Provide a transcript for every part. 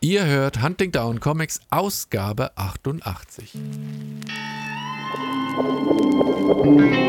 Ihr hört Hunting Down Comics Ausgabe 88. Hallo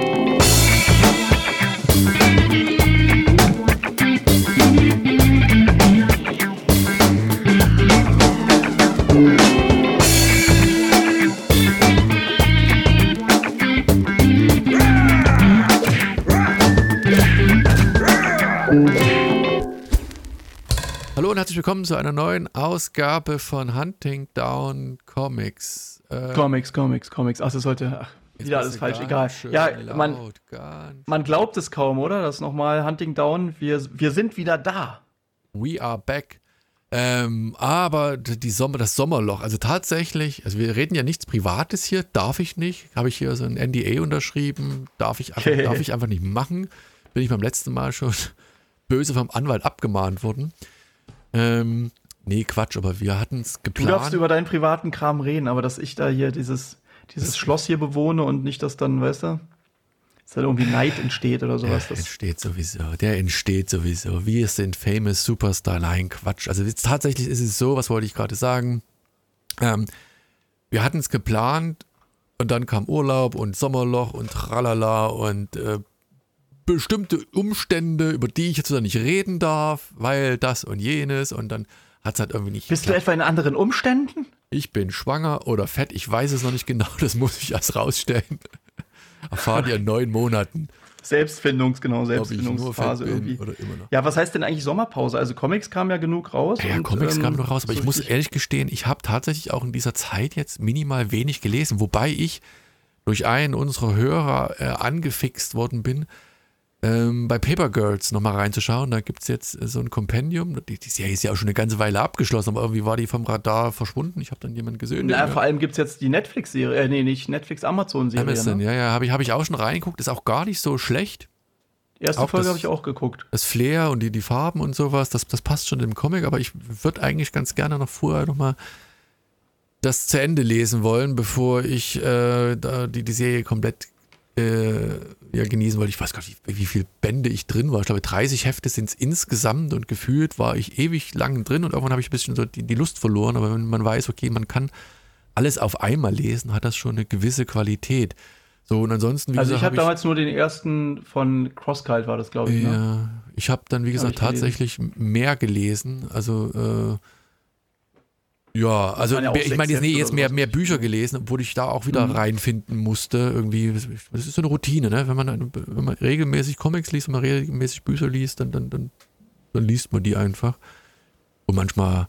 willkommen zu einer neuen Ausgabe von Hunting Down Comics. Äh, Comics, Comics, Comics. Ach, das sollte ach, wieder alles falsch, egal. Ja, man, man glaubt es kaum, oder? Das nochmal Hunting Down. Wir, wir sind wieder da. We are back. Ähm, aber die Sommer, das Sommerloch, also tatsächlich, also wir reden ja nichts Privates hier, darf ich nicht. Habe ich hier so ein NDA unterschrieben, darf ich, einfach, darf ich einfach nicht machen. Bin ich beim letzten Mal schon böse vom Anwalt abgemahnt worden. Ähm, nee, Quatsch, aber wir hatten es geplant. Du darfst über deinen privaten Kram reden, aber dass ich da hier dieses, dieses Schloss hier bewohne und nicht, dass dann, weißt du, dass da irgendwie Neid entsteht oder sowas. Der entsteht sowieso, der entsteht sowieso. Wir sind famous Superstar. Nein, Quatsch. Also tatsächlich ist es so, was wollte ich gerade sagen? Ähm, wir hatten es geplant und dann kam Urlaub und Sommerloch und tralala und äh, bestimmte Umstände, über die ich jetzt nicht reden darf, weil das und jenes und dann hat es halt irgendwie nicht. Bist geklappt. du etwa in anderen Umständen? Ich bin schwanger oder fett, ich weiß es noch nicht genau, das muss ich erst rausstellen. Erfahren ihr in neun Monaten. Selbstfindungs, genau, Selbstfindungsphase irgendwie. Ja, was heißt denn eigentlich Sommerpause? Also Comics kamen ja genug raus. Ja, und, Comics ähm, kamen noch raus, aber so ich muss ehrlich gestehen, ich habe tatsächlich auch in dieser Zeit jetzt minimal wenig gelesen, wobei ich durch einen unserer Hörer äh, angefixt worden bin, ähm, bei Paper Girls nochmal reinzuschauen. Da gibt es jetzt äh, so ein Kompendium. Die, die, Serie ist ja auch schon eine ganze Weile abgeschlossen, aber irgendwie war die vom Radar verschwunden. Ich habe dann jemanden gesehen. Ja, vor allem gibt es jetzt die Netflix-Serie, äh, nee, nicht Netflix-Amazon-Serie. Amazon, ne? ja, ja, habe ich, hab ich auch schon reingeguckt. Ist auch gar nicht so schlecht. Erste auch Folge habe ich auch geguckt. Das Flair und die, die Farben und sowas, das, das passt schon im Comic, aber ich würde eigentlich ganz gerne noch vorher nochmal das zu Ende lesen wollen, bevor ich äh, die, die Serie komplett äh, ja, genießen wollte. Ich weiß gar nicht, wie, wie viele Bände ich drin war. Ich glaube, 30 Hefte sind es insgesamt und gefühlt war ich ewig lang drin und irgendwann habe ich ein bisschen so die, die Lust verloren. Aber wenn man weiß, okay, man kann alles auf einmal lesen, hat das schon eine gewisse Qualität. So, und ansonsten, wie Also gesagt, ich habe hab damals nur den ersten von Crosskite, war das, glaube ich. Ne? Ja, ne? ich habe dann, wie gesagt, tatsächlich mehr gelesen. Also, äh, ja, also ja ich meine jetzt, nee, jetzt mehr, mehr Bücher gelesen, obwohl ich da auch wieder mhm. reinfinden musste. Irgendwie, das ist so eine Routine, ne? Wenn man, wenn man regelmäßig Comics liest, wenn man regelmäßig Bücher liest, dann, dann, dann, dann liest man die einfach. Und manchmal,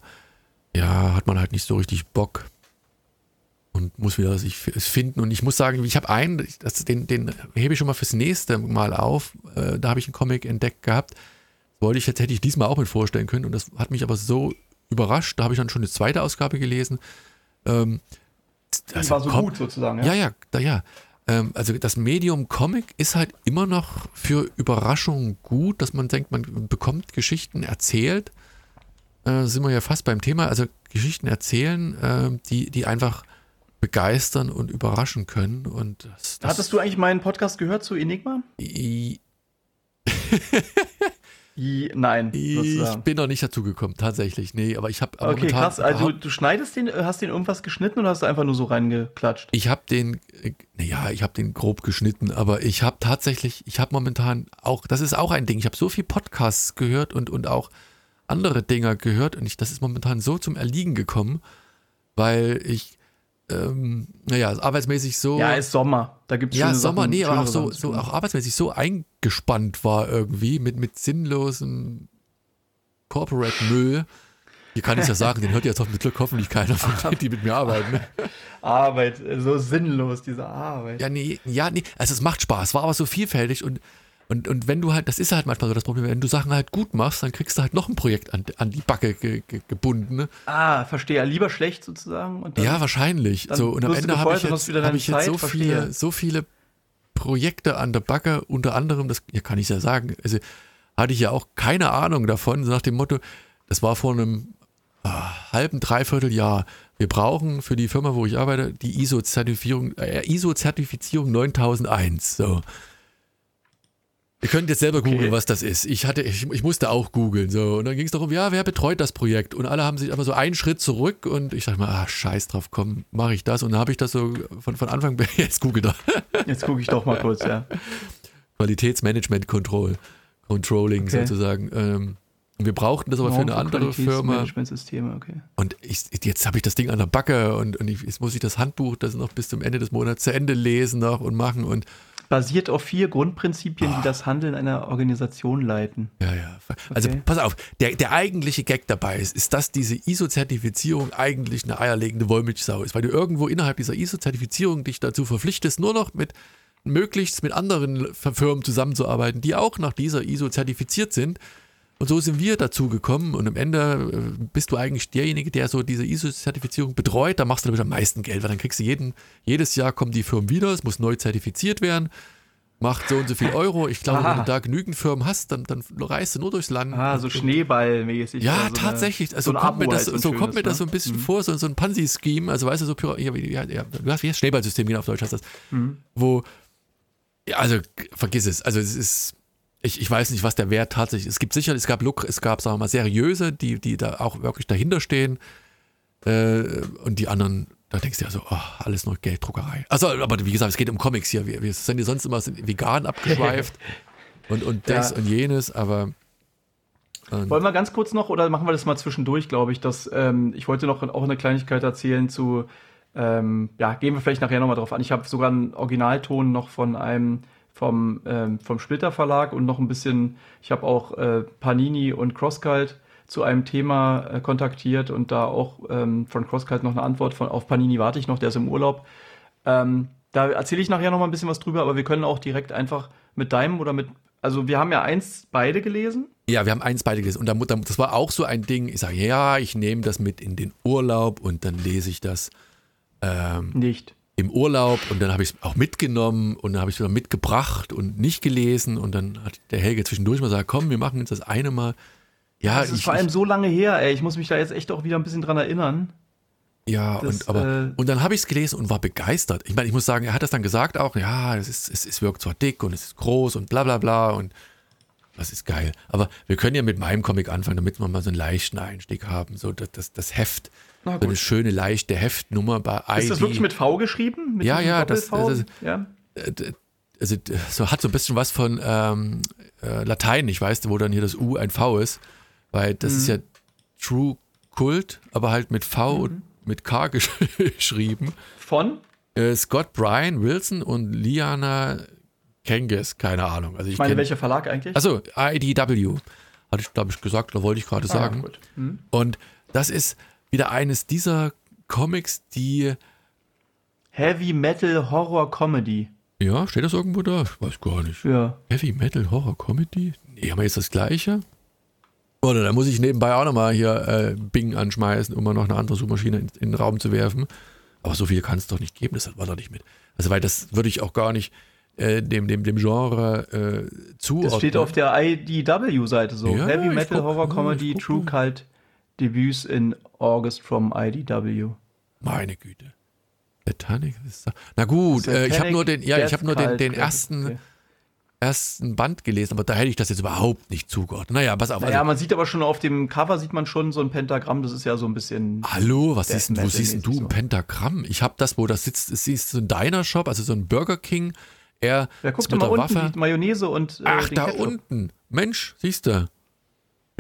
ja, hat man halt nicht so richtig Bock und muss wieder sich finden. Und ich muss sagen, ich habe einen, das, den, den hebe ich schon mal fürs nächste Mal auf. Äh, da habe ich einen Comic entdeckt gehabt. Wollte ich jetzt, hätte ich diesmal auch mit vorstellen können. Und das hat mich aber so überrascht. Da habe ich dann schon eine zweite Ausgabe gelesen. Ähm, das war so gut sozusagen. Ja, ja, ja. Da, ja. Ähm, also das Medium Comic ist halt immer noch für Überraschungen gut, dass man denkt, man bekommt Geschichten erzählt. Äh, sind wir ja fast beim Thema. Also Geschichten erzählen, äh, die, die einfach begeistern und überraschen können. Und das, das Hattest du eigentlich meinen Podcast gehört zu Enigma? Nein. Sozusagen. Ich bin noch nicht dazu gekommen, tatsächlich. Nee, aber ich habe. Okay, krass. Also du schneidest den, hast den irgendwas geschnitten oder hast du einfach nur so reingeklatscht? Ich habe den, naja, ich habe den grob geschnitten, aber ich habe tatsächlich, ich habe momentan auch, das ist auch ein Ding. Ich habe so viel Podcasts gehört und, und auch andere Dinger gehört und ich, das ist momentan so zum Erliegen gekommen, weil ich ähm, naja, arbeitsmäßig so. Ja, ist Sommer. Da gibt es Ja, Sommer, Sachen, nee, aber auch so, so auch arbeitsmäßig so eingespannt war irgendwie mit, mit sinnlosem Corporate-Müll. Hier kann ich ja sagen, den hört jetzt mit Glück hoffentlich keiner von denen, die mit mir arbeiten. Ne? Arbeit, so sinnlos, diese Arbeit. Ja, nee, ja, nee, also es macht Spaß, war aber so vielfältig und und, und wenn du halt, das ist halt manchmal so das Problem, wenn du Sachen halt gut machst, dann kriegst du halt noch ein Projekt an, an die Backe ge, ge, gebunden. Ne? Ah, verstehe. Lieber schlecht sozusagen. ja, wahrscheinlich. So, und am Ende habe ich jetzt, hab ich jetzt so, viele, so viele Projekte an der Backe, unter anderem, das ja, kann ich ja sagen, also hatte ich ja auch keine Ahnung davon, so nach dem Motto, das war vor einem ah, halben, dreiviertel Jahr. Wir brauchen für die Firma, wo ich arbeite, die ISO-Zertifizierung äh, ISO 9001. So. Ihr könnt jetzt selber googeln, okay. was das ist. Ich hatte, ich, ich musste auch googeln. So. Und dann ging es darum, ja, wer betreut das Projekt? Und alle haben sich einfach so einen Schritt zurück und ich dachte mal, ah, scheiß drauf, komm, mache ich das. Und dann habe ich das so von, von Anfang bis jetzt google doch. Jetzt gucke ich doch mal kurz, ja. Qualitätsmanagement Control, Controlling okay. sozusagen. Ähm, wir brauchten das aber für eine andere Firma. Okay. Und ich, jetzt habe ich das Ding an der Backe und, und ich, jetzt muss ich das Handbuch das noch bis zum Ende des Monats zu Ende lesen noch und machen und basiert auf vier Grundprinzipien, oh. die das Handeln einer Organisation leiten. Ja, ja. Also okay. pass auf, der, der eigentliche Gag dabei ist, ist, dass diese ISO-Zertifizierung eigentlich eine eierlegende Wollmilchsau ist, weil du irgendwo innerhalb dieser ISO-Zertifizierung dich dazu verpflichtest, nur noch mit möglichst mit anderen Firmen zusammenzuarbeiten, die auch nach dieser ISO zertifiziert sind. Und so sind wir dazu gekommen und am Ende äh, bist du eigentlich derjenige, der so diese ISO-Zertifizierung betreut. Da machst du damit am meisten Geld, weil dann kriegst du jeden, jedes Jahr kommen die Firmen wieder, es muss neu zertifiziert werden, macht so und so viel Euro. Ich glaube, Aha. wenn du da genügend Firmen hast, dann, dann reist du nur durchs Land. Ah, so Schneeballmäßig. Ja, so tatsächlich. Also so kommt mir das, so, kommt mir das so ein bisschen mhm. vor, so, so ein Pansy-Scheme, also weißt du, so ja, ja, ja, du hast wie Schneeballsystem, wie auf Deutsch hast das, mhm. wo, ja, also vergiss es. Also es ist ich, ich weiß nicht, was der Wert tatsächlich ist. Es gibt sicher, es gab Look, es gab, sagen wir mal, seriöse, die, die da auch wirklich dahinter stehen. Äh, und die anderen, da denkst du ja so, oh, alles nur Gelddruckerei. Also, aber wie gesagt, es geht um Comics hier. Wir, wir sind ja sonst immer vegan abgeschweift und, und das ja. und jenes, aber. Und Wollen wir ganz kurz noch, oder machen wir das mal zwischendurch, glaube ich, dass ähm, ich wollte noch auch eine Kleinigkeit erzählen zu, ähm, ja, gehen wir vielleicht nachher nochmal drauf an. Ich habe sogar einen Originalton noch von einem vom, ähm, vom Splitter Verlag und noch ein bisschen, ich habe auch äh, Panini und Crosskalt zu einem Thema äh, kontaktiert und da auch ähm, von Crosskalt noch eine Antwort von auf Panini warte ich noch, der ist im Urlaub. Ähm, da erzähle ich nachher noch mal ein bisschen was drüber, aber wir können auch direkt einfach mit deinem oder mit, also wir haben ja eins beide gelesen. Ja, wir haben eins beide gelesen und da, das war auch so ein Ding, ich sage, ja, ich nehme das mit in den Urlaub und dann lese ich das. Ähm, Nicht im Urlaub und dann habe ich es auch mitgenommen und dann habe ich es wieder mitgebracht und nicht gelesen und dann hat der Helge zwischendurch mal gesagt, komm, wir machen jetzt das eine mal. Ja, das ist ich, vor allem so lange her, ey. Ich muss mich da jetzt echt auch wieder ein bisschen dran erinnern. Ja, das, und, aber, äh, und dann habe ich es gelesen und war begeistert. Ich meine, ich muss sagen, er hat das dann gesagt auch, ja, es, ist, es, es wirkt zwar dick und es ist groß und bla bla bla und das ist geil. Aber wir können ja mit meinem Comic anfangen, damit wir mal so einen leichten Einstieg haben. So das, das, das Heft so eine schöne, leichte Heftnummer bei ID. Ist das wirklich mit V geschrieben? Mit ja, ja, das, das, ja. Äh, also so hat so ein bisschen was von ähm, äh, Latein, ich weiß, wo dann hier das U ein V ist, weil das mhm. ist ja True Kult, aber halt mit V mhm. und mit K geschrieben. Von? Äh, Scott Bryan Wilson und Liana Kenges, keine Ahnung. Also ich, ich meine, kenn, welcher Verlag eigentlich? Also IDW, hatte ich, glaube ich, gesagt, oder wollte ich gerade ah, sagen. Mhm. Und das ist wieder eines dieser Comics, die. Heavy Metal Horror Comedy. Ja, steht das irgendwo da? Ich weiß gar nicht. Ja. Heavy Metal Horror Comedy? Nee, haben wir jetzt das gleiche? Oder da muss ich nebenbei auch nochmal hier äh, Bing anschmeißen, um mal noch eine andere Suchmaschine in, in den Raum zu werfen. Aber so viel kann es doch nicht geben, das war doch nicht mit. Also, weil das würde ich auch gar nicht äh, dem, dem, dem Genre äh, zuordnen. Das steht auf der IDW-Seite so. Ja, Heavy Metal Horror Comedy, True Cult Debüts in August from IDW. Meine Güte. Satanic. Na gut, Satanic äh, ich habe nur den, ja, ich habe nur den, den ersten, okay. ersten Band gelesen, aber da hätte ich das jetzt überhaupt nicht zugeordnet. Naja, pass auf. Also, man sieht aber schon auf dem Cover sieht man schon so ein Pentagramm. Das ist ja so ein bisschen. Hallo, was siehst du? Wo siehst du ein so. Pentagramm? Ich habe das, wo das sitzt. Es ist so ein Diner Shop, also so ein Burger King. Er ja, guck mal unten, Waffe. die Mayonnaise und. Äh, Ach, da Ketchup. unten. Mensch, siehst du.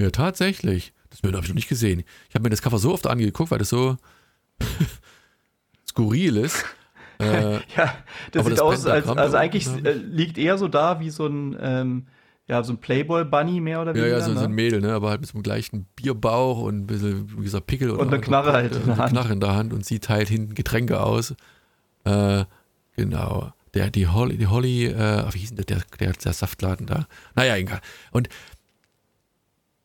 Ja, tatsächlich. Das habe ich noch nicht gesehen. Ich habe mir das Cover so oft angeguckt, weil das so skurril ist. Äh, ja, das sieht das aus, als, also eigentlich äh, liegt eher so da wie so ein, ähm, ja, so ein Playboy-Bunny mehr oder weniger. Ja, ja, so, ne? so, ein Mädel, ne? aber halt mit so einem gleichen Bierbauch und ein bisschen, wie gesagt, Pickel. Und eine Knarre halt in der Hand. Knarre in der Hand und sieht halt hinten Getränke aus. Äh, genau. Der, die Holly, die Holly äh, wie hieß denn der, der, der Saftladen da? Naja, egal. Und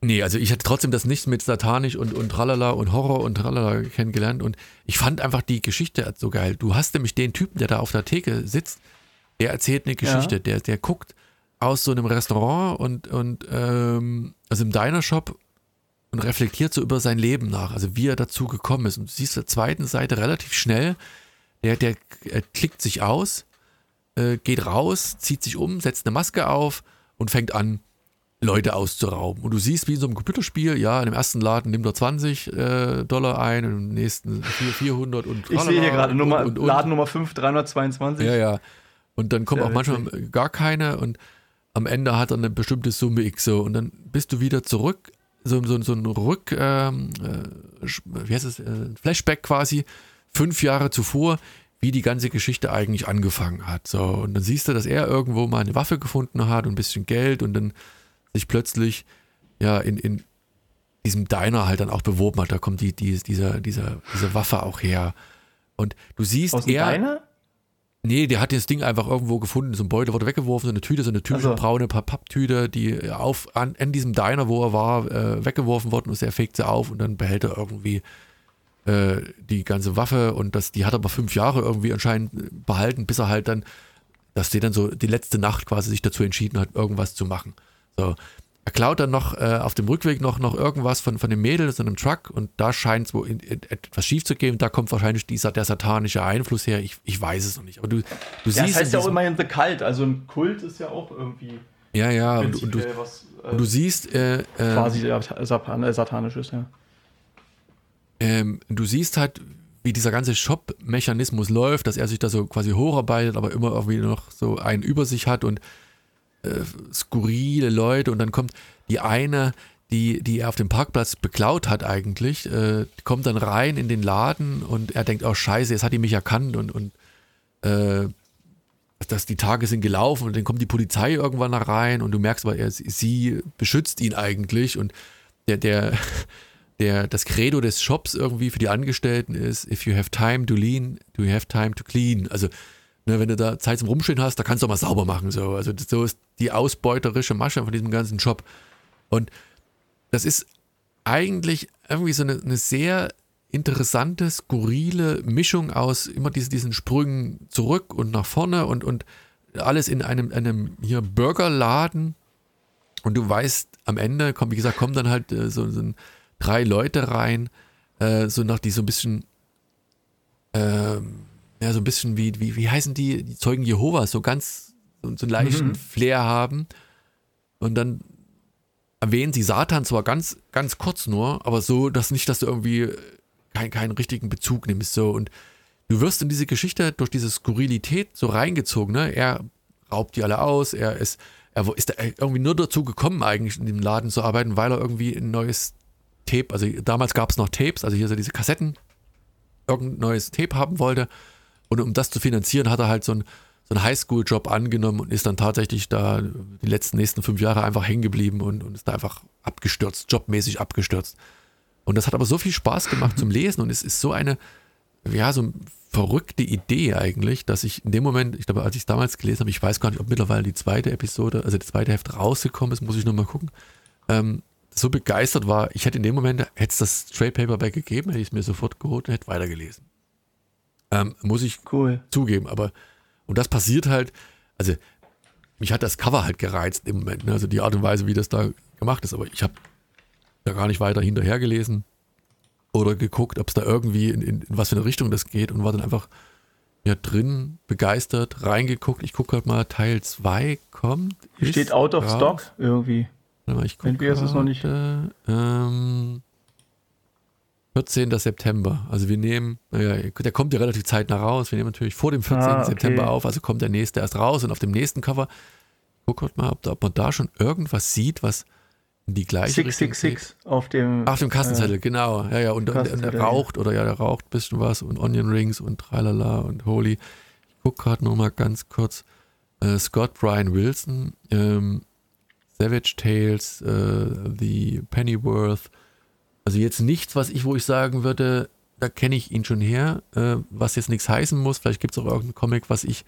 Nee, also ich hatte trotzdem das nicht mit Satanisch und, und Tralala und Horror und Tralala kennengelernt und ich fand einfach die Geschichte so geil. Du hast nämlich den Typen, der da auf der Theke sitzt, der erzählt eine Geschichte, ja. der, der guckt aus so einem Restaurant und, und ähm, also im Diner-Shop und reflektiert so über sein Leben nach, also wie er dazu gekommen ist. Und du siehst der zweiten Seite relativ schnell, der, der klickt sich aus, äh, geht raus, zieht sich um, setzt eine Maske auf und fängt an, Leute auszurauben. Und du siehst, wie in so einem Computerspiel, ja, in dem ersten Laden nimmt er 20 äh, Dollar ein, im nächsten 400 und Ich sehe hier gerade Nummer, und, und, Laden Nummer 5, 322. Ja, ja. Und dann kommen auch manchmal gar keine und am Ende hat er eine bestimmte Summe X so und dann bist du wieder zurück, so, so, so ein Rück, ähm, äh, wie heißt es, äh, Flashback quasi, fünf Jahre zuvor, wie die ganze Geschichte eigentlich angefangen hat. So, und dann siehst du, dass er irgendwo mal eine Waffe gefunden hat und ein bisschen Geld und dann sich plötzlich ja in, in diesem Diner halt dann auch beworben hat. Da kommt die, die, dieser, dieser, diese Waffe auch her. Und du siehst, Aus er. Diner? Nee, der hat das Ding einfach irgendwo gefunden, so ein Beutel wurde weggeworfen, so eine Tüte, so eine typische also. braune Papptüte, die auf an, an diesem Diner, wo er war, äh, weggeworfen worden ist. Er fegt sie auf und dann behält er irgendwie äh, die ganze Waffe und das, die hat er aber fünf Jahre irgendwie anscheinend behalten, bis er halt dann, dass der dann so die letzte Nacht quasi sich dazu entschieden hat, irgendwas zu machen. So. Er klaut dann noch äh, auf dem Rückweg noch, noch irgendwas von, von dem Mädel in einem Truck und da scheint es etwas schief zu gehen. Da kommt wahrscheinlich dieser, der satanische Einfluss her. Ich, ich weiß es noch nicht. Aber du, du ja, siehst. Das heißt ja auch immerhin The Cult. Also ein Kult ist ja auch irgendwie. Ja, ja. Und, und, du, was, äh, und du siehst. Äh, äh quasi äh, satanisches, ja. Ähm, du siehst halt, wie dieser ganze Shop-Mechanismus läuft, dass er sich da so quasi hocharbeitet, aber immer irgendwie noch so einen über sich hat und äh, skurrile Leute und dann kommt die eine, die, die er auf dem Parkplatz beklaut hat eigentlich, äh, kommt dann rein in den Laden und er denkt, oh scheiße, jetzt hat die mich erkannt und, und äh, dass die Tage sind gelaufen und dann kommt die Polizei irgendwann da rein und du merkst aber, er, sie beschützt ihn eigentlich und der, der, der, das Credo des Shops irgendwie für die Angestellten ist, if you have time to lean, do you have time to clean. Also Ne, wenn du da Zeit zum Rumstehen hast, da kannst du auch mal sauber machen. So. Also so ist die ausbeuterische Masche von diesem ganzen Job. Und das ist eigentlich irgendwie so eine, eine sehr interessante, skurrile Mischung aus immer diese, diesen Sprüngen zurück und nach vorne und, und alles in einem, einem hier Burgerladen. Und du weißt, am Ende, kommt, wie gesagt, kommen dann halt äh, so, so drei Leute rein, äh, so nach die so ein bisschen ähm, ja, so ein bisschen wie, wie, wie heißen die, die Zeugen Jehovas, so ganz, so, so einen leichten mhm. Flair haben. Und dann erwähnen sie Satan zwar ganz, ganz kurz nur, aber so, dass nicht, dass du irgendwie kein, keinen richtigen Bezug nimmst, so. Und du wirst in diese Geschichte durch diese Skurrilität so reingezogen, ne? Er raubt die alle aus, er ist, er ist irgendwie nur dazu gekommen, eigentlich in dem Laden zu arbeiten, weil er irgendwie ein neues Tape, also damals gab es noch Tapes, also hier so diese Kassetten, irgendein neues Tape haben wollte und um das zu finanzieren, hat er halt so einen, so einen Highschool-Job angenommen und ist dann tatsächlich da die letzten nächsten fünf Jahre einfach hängen geblieben und, und ist da einfach abgestürzt, jobmäßig abgestürzt. Und das hat aber so viel Spaß gemacht zum Lesen und es ist so eine, ja, so eine verrückte Idee eigentlich, dass ich in dem Moment, ich glaube, als ich es damals gelesen habe, ich weiß gar nicht, ob mittlerweile die zweite Episode, also die zweite Hälfte rausgekommen ist, muss ich nochmal gucken, ähm, so begeistert war, ich hätte in dem Moment, hätte es das Trade Paperback gegeben, hätte ich es mir sofort geholt und hätte weitergelesen. Ähm, muss ich cool. zugeben. Aber, und das passiert halt, also mich hat das Cover halt gereizt im Moment, ne? also die Art und Weise, wie das da gemacht ist. Aber ich habe da gar nicht weiter hinterher gelesen oder geguckt, ob es da irgendwie in, in, in, was für eine Richtung das geht und war dann einfach ja drin, begeistert, reingeguckt. Ich gucke halt mal, Teil 2 kommt. Hier steht out of raus. stock irgendwie. Warte mal, ich gucke. Entweder ist noch nicht. Ähm, 14. September. Also wir nehmen, naja, der kommt ja relativ zeitnah raus. Wir nehmen natürlich vor dem 14. Ah, okay. September auf, also kommt der nächste erst raus und auf dem nächsten Cover guck halt mal, ob, da, ob man da schon irgendwas sieht, was in die gleiche 666 auf dem auf dem Kassenzettel, äh, genau. Ja, ja, und, und, und der raucht oder ja, der raucht ein bisschen was und Onion Rings und tralala und Holy. Ich guck gerade noch mal ganz kurz. Äh, Scott Brian Wilson, ähm, Savage Tales, äh, The Pennyworth, also jetzt nichts, was ich, wo ich sagen würde, da kenne ich ihn schon her, äh, was jetzt nichts heißen muss. Vielleicht gibt es auch irgendeinen Comic, was ich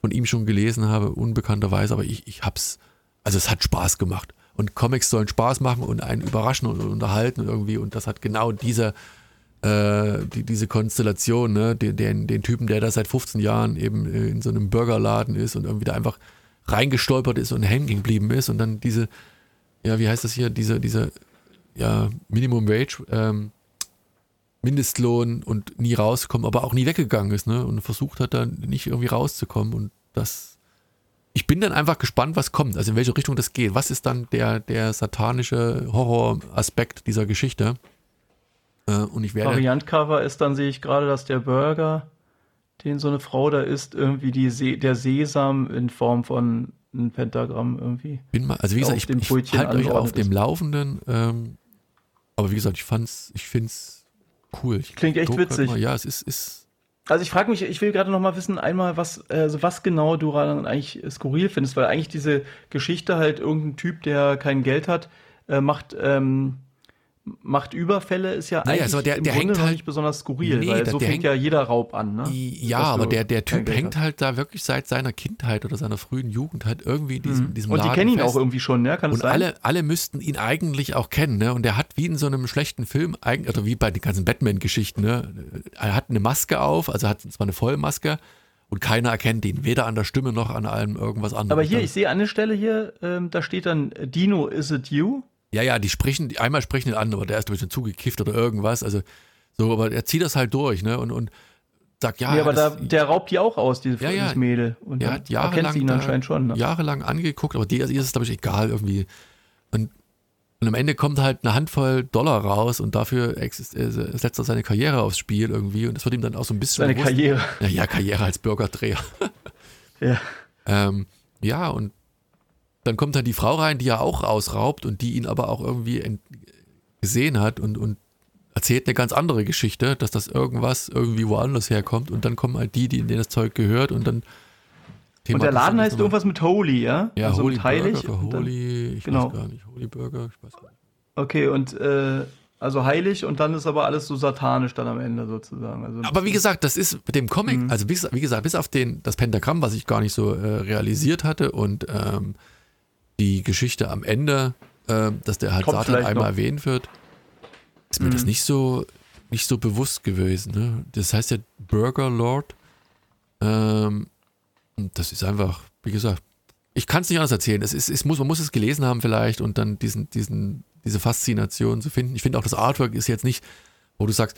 von ihm schon gelesen habe, unbekannterweise, aber ich, ich hab's, also es hat Spaß gemacht. Und Comics sollen Spaß machen und einen überraschen und unterhalten irgendwie. Und das hat genau diese, äh, die, diese Konstellation, ne? den, den, den, Typen, der da seit 15 Jahren eben in so einem Burgerladen ist und irgendwie da einfach reingestolpert ist und hängen geblieben ist und dann diese, ja, wie heißt das hier, diese, diese ja, Minimum Wage, ähm, Mindestlohn und nie rausgekommen, aber auch nie weggegangen ist, ne? Und versucht hat, dann nicht irgendwie rauszukommen. Und das ich bin dann einfach gespannt, was kommt, also in welche Richtung das geht. Was ist dann der, der satanische Horroraspekt dieser Geschichte? Äh, und ich werde. Variantcover ist dann, sehe ich gerade, dass der Burger, den so eine Frau da isst, irgendwie die Se der Sesam in Form von einem Pentagramm irgendwie. Bin mal, also wie gesagt, ich, ich halte euch auf dem Laufenden. Ähm, aber wie gesagt, ich fand's, ich find's cool. Ich Klingt echt witzig. Mal, ja, es ist, ist also ich frage mich, ich will gerade noch mal wissen, einmal, was, also was genau du daran eigentlich skurril findest, weil eigentlich diese Geschichte halt irgendein Typ, der kein Geld hat, äh, macht ähm, macht Überfälle ist ja naja, eigentlich also der, der hängt halt nicht besonders skurril, nee, weil so fängt hängt, ja jeder Raub an. Ne? Ja, aber der, der Typ hängt halt da wirklich seit seiner Kindheit oder seiner frühen Jugend halt irgendwie diesem, mhm. diesem Und die kennen ihn auch irgendwie schon, ne? Kann Und alle, alle müssten ihn eigentlich auch kennen, ne? Und er hat wie in so einem schlechten Film, oder wie bei den ganzen Batman-Geschichten, ne? Er hat eine Maske auf, also hat zwar eine Vollmaske, und keiner erkennt ihn, weder an der Stimme noch an allem irgendwas anderes. Aber hier, ich sehe eine Stelle hier, ähm, da steht dann Dino, is it you? Ja, ja, die sprechen, einmal sprechen den an, aber der ist ein bisschen zugekifft oder irgendwas. Also so, aber er zieht das halt durch, ne? Und, und sagt, ja. Ja, aber das, da, der raubt die auch aus, dieses ja, ja, Mädel. Und er hat jahrelang, ihn anscheinend schon. Ne? Jahrelang angeguckt, aber die ist es, glaube ich, egal irgendwie. Und, und am Ende kommt halt eine Handvoll Dollar raus und dafür setzt er seine Karriere aufs Spiel irgendwie. Und das wird ihm dann auch so ein bisschen. Seine bewusst. Karriere. Ja, ja, Karriere als Bürgerdreher. ja. Ähm, ja, und dann kommt dann die Frau rein, die er auch ausraubt und die ihn aber auch irgendwie gesehen hat und, und erzählt eine ganz andere Geschichte, dass das irgendwas irgendwie woanders herkommt und dann kommen halt die, die in denen das Zeug gehört und dann Thema und der Laden heißt irgendwas mit Holy, ja? Ja, also Holy mit heilig. Burger, Holy, ich genau. weiß gar nicht, Holy Burger, ich weiß gar nicht. Okay, und äh, also heilig und dann ist aber alles so satanisch dann am Ende sozusagen. Also aber wie gesagt, das ist mit dem Comic, mhm. also wie, wie, gesagt, bis auf den, das Pentagramm, was ich gar nicht so äh, realisiert hatte und ähm, die Geschichte am Ende, äh, dass der halt Kommt Satan einmal noch. erwähnt wird, ist mir mhm. das nicht so, nicht so bewusst gewesen. Ne? Das heißt ja Burger Lord. Ähm, das ist einfach, wie gesagt, ich kann es nicht anders erzählen. Es ist, es muss, man muss es gelesen haben vielleicht und dann diesen, diesen, diese Faszination zu finden. Ich finde auch, das Artwork ist jetzt nicht, wo du sagst,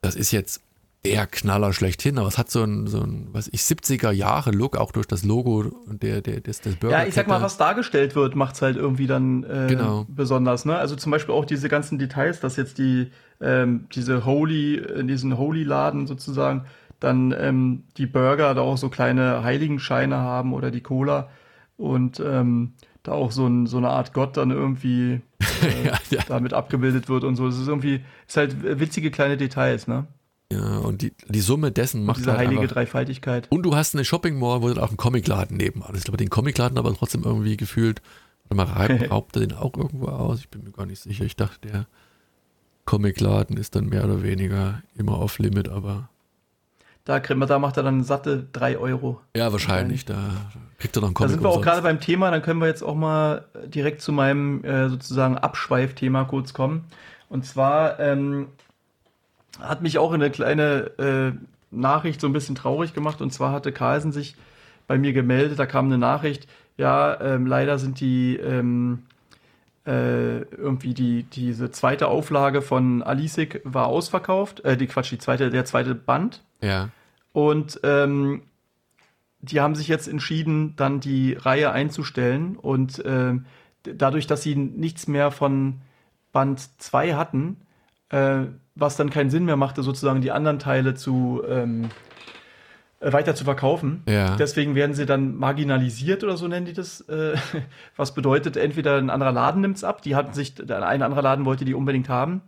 das ist jetzt der Knaller schlechthin, aber es hat so ein, so ein was ich, 70er Jahre Look, auch durch das Logo und der, der, des, des Burger. Ja, ich sag mal, was dargestellt wird, macht es halt irgendwie dann äh, genau. besonders, ne? Also zum Beispiel auch diese ganzen Details, dass jetzt die, ähm, diese Holy, in diesen Holy-Laden sozusagen, dann ähm, die Burger da auch so kleine Heiligenscheine haben oder die Cola und ähm, da auch so, ein, so eine Art Gott dann irgendwie äh, ja, ja. damit abgebildet wird und so. Es ist irgendwie, es ist halt witzige kleine Details, ne? Ja, und die, die Summe dessen macht diese halt heilige einfach, Dreifaltigkeit. Und du hast eine Shopping Mall, wo dann auch ein Comicladen nebenan ist. Ich glaube, den Comicladen aber trotzdem irgendwie gefühlt. Warte mal, raubt er den auch irgendwo aus? Ich bin mir gar nicht sicher. Ich dachte, der Comicladen ist dann mehr oder weniger immer off Limit, aber. Da, da macht er dann satte 3 Euro. Ja, wahrscheinlich. Da kriegt er noch einen Comic. Da sind wir auch gerade beim Thema, dann können wir jetzt auch mal direkt zu meinem äh, sozusagen Abschweifthema kurz kommen. Und zwar ähm, hat mich auch eine kleine äh, Nachricht so ein bisschen traurig gemacht. Und zwar hatte Carlsen sich bei mir gemeldet, da kam eine Nachricht, ja, ähm, leider sind die ähm, äh, irgendwie die, diese zweite Auflage von Alisik war ausverkauft, äh, die Quatsch, die zweite, der zweite Band. Ja. Und ähm, die haben sich jetzt entschieden, dann die Reihe einzustellen und äh, dadurch, dass sie nichts mehr von Band 2 hatten, äh, was dann keinen Sinn mehr machte, sozusagen die anderen Teile zu ähm, äh, weiter zu verkaufen. Ja. Deswegen werden sie dann marginalisiert oder so nennen die das. Äh, was bedeutet, entweder ein anderer Laden nimmt es ab, die hatten sich, ein anderer Laden wollte die unbedingt haben.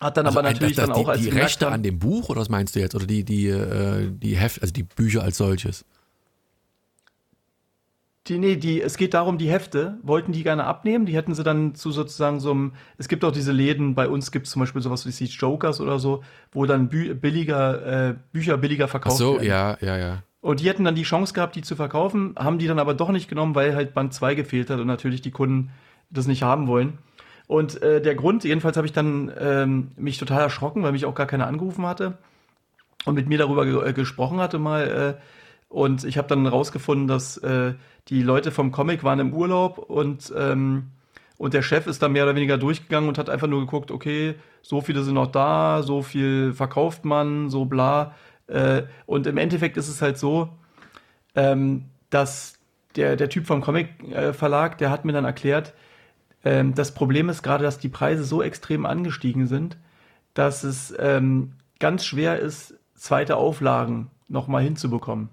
Hat dann also aber natürlich ein, dann auch die, als die Rechte an dem Buch oder was meinst du jetzt oder die die äh, die Heft also die Bücher als solches die, nee, die, es geht darum, die Hefte wollten die gerne abnehmen. Die hätten sie dann zu sozusagen so einem, es gibt auch diese Läden, bei uns gibt es zum Beispiel sowas wie die Jokers oder so, wo dann Bü billiger, äh, Bücher billiger verkauft Ach so, werden. ja, ja, ja. Und die hätten dann die Chance gehabt, die zu verkaufen, haben die dann aber doch nicht genommen, weil halt Band 2 gefehlt hat und natürlich die Kunden das nicht haben wollen. Und äh, der Grund, jedenfalls habe ich dann ähm, mich total erschrocken, weil mich auch gar keiner angerufen hatte und mit mir darüber ge äh, gesprochen hatte mal. Äh, und ich habe dann rausgefunden, dass äh, die Leute vom Comic waren im Urlaub und, ähm, und der Chef ist da mehr oder weniger durchgegangen und hat einfach nur geguckt, okay, so viele sind noch da, so viel verkauft man, so bla. Äh, und im Endeffekt ist es halt so, ähm, dass der, der Typ vom Comic-Verlag, der hat mir dann erklärt, ähm, das Problem ist gerade, dass die Preise so extrem angestiegen sind, dass es ähm, ganz schwer ist, zweite Auflagen nochmal hinzubekommen.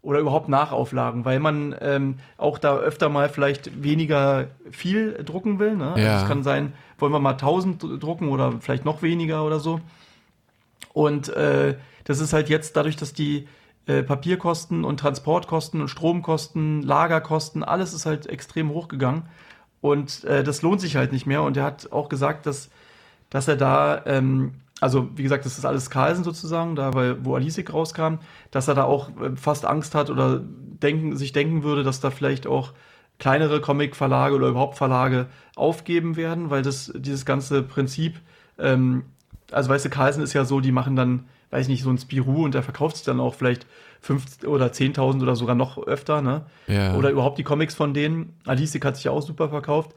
Oder überhaupt Nachauflagen, weil man ähm, auch da öfter mal vielleicht weniger viel drucken will. Ne? Also ja. Also es kann sein, wollen wir mal 1000 drucken oder vielleicht noch weniger oder so. Und äh, das ist halt jetzt dadurch, dass die äh, Papierkosten und Transportkosten und Stromkosten, Lagerkosten, alles ist halt extrem hochgegangen. Und äh, das lohnt sich halt nicht mehr. Und er hat auch gesagt, dass, dass er da, ähm, also wie gesagt, das ist alles Carlsen sozusagen, da weil, wo Alisik rauskam, dass er da auch äh, fast Angst hat oder denken, sich denken würde, dass da vielleicht auch kleinere Comic-Verlage oder überhaupt Verlage aufgeben werden, weil das dieses ganze Prinzip, ähm, also weißt du, Carlsen ist ja so, die machen dann, weiß ich nicht, so ein Spirou und der verkauft sich dann auch vielleicht 5 oder 10.000 oder sogar noch öfter, ne? Ja. Oder überhaupt die Comics von denen. Alice hat sich ja auch super verkauft.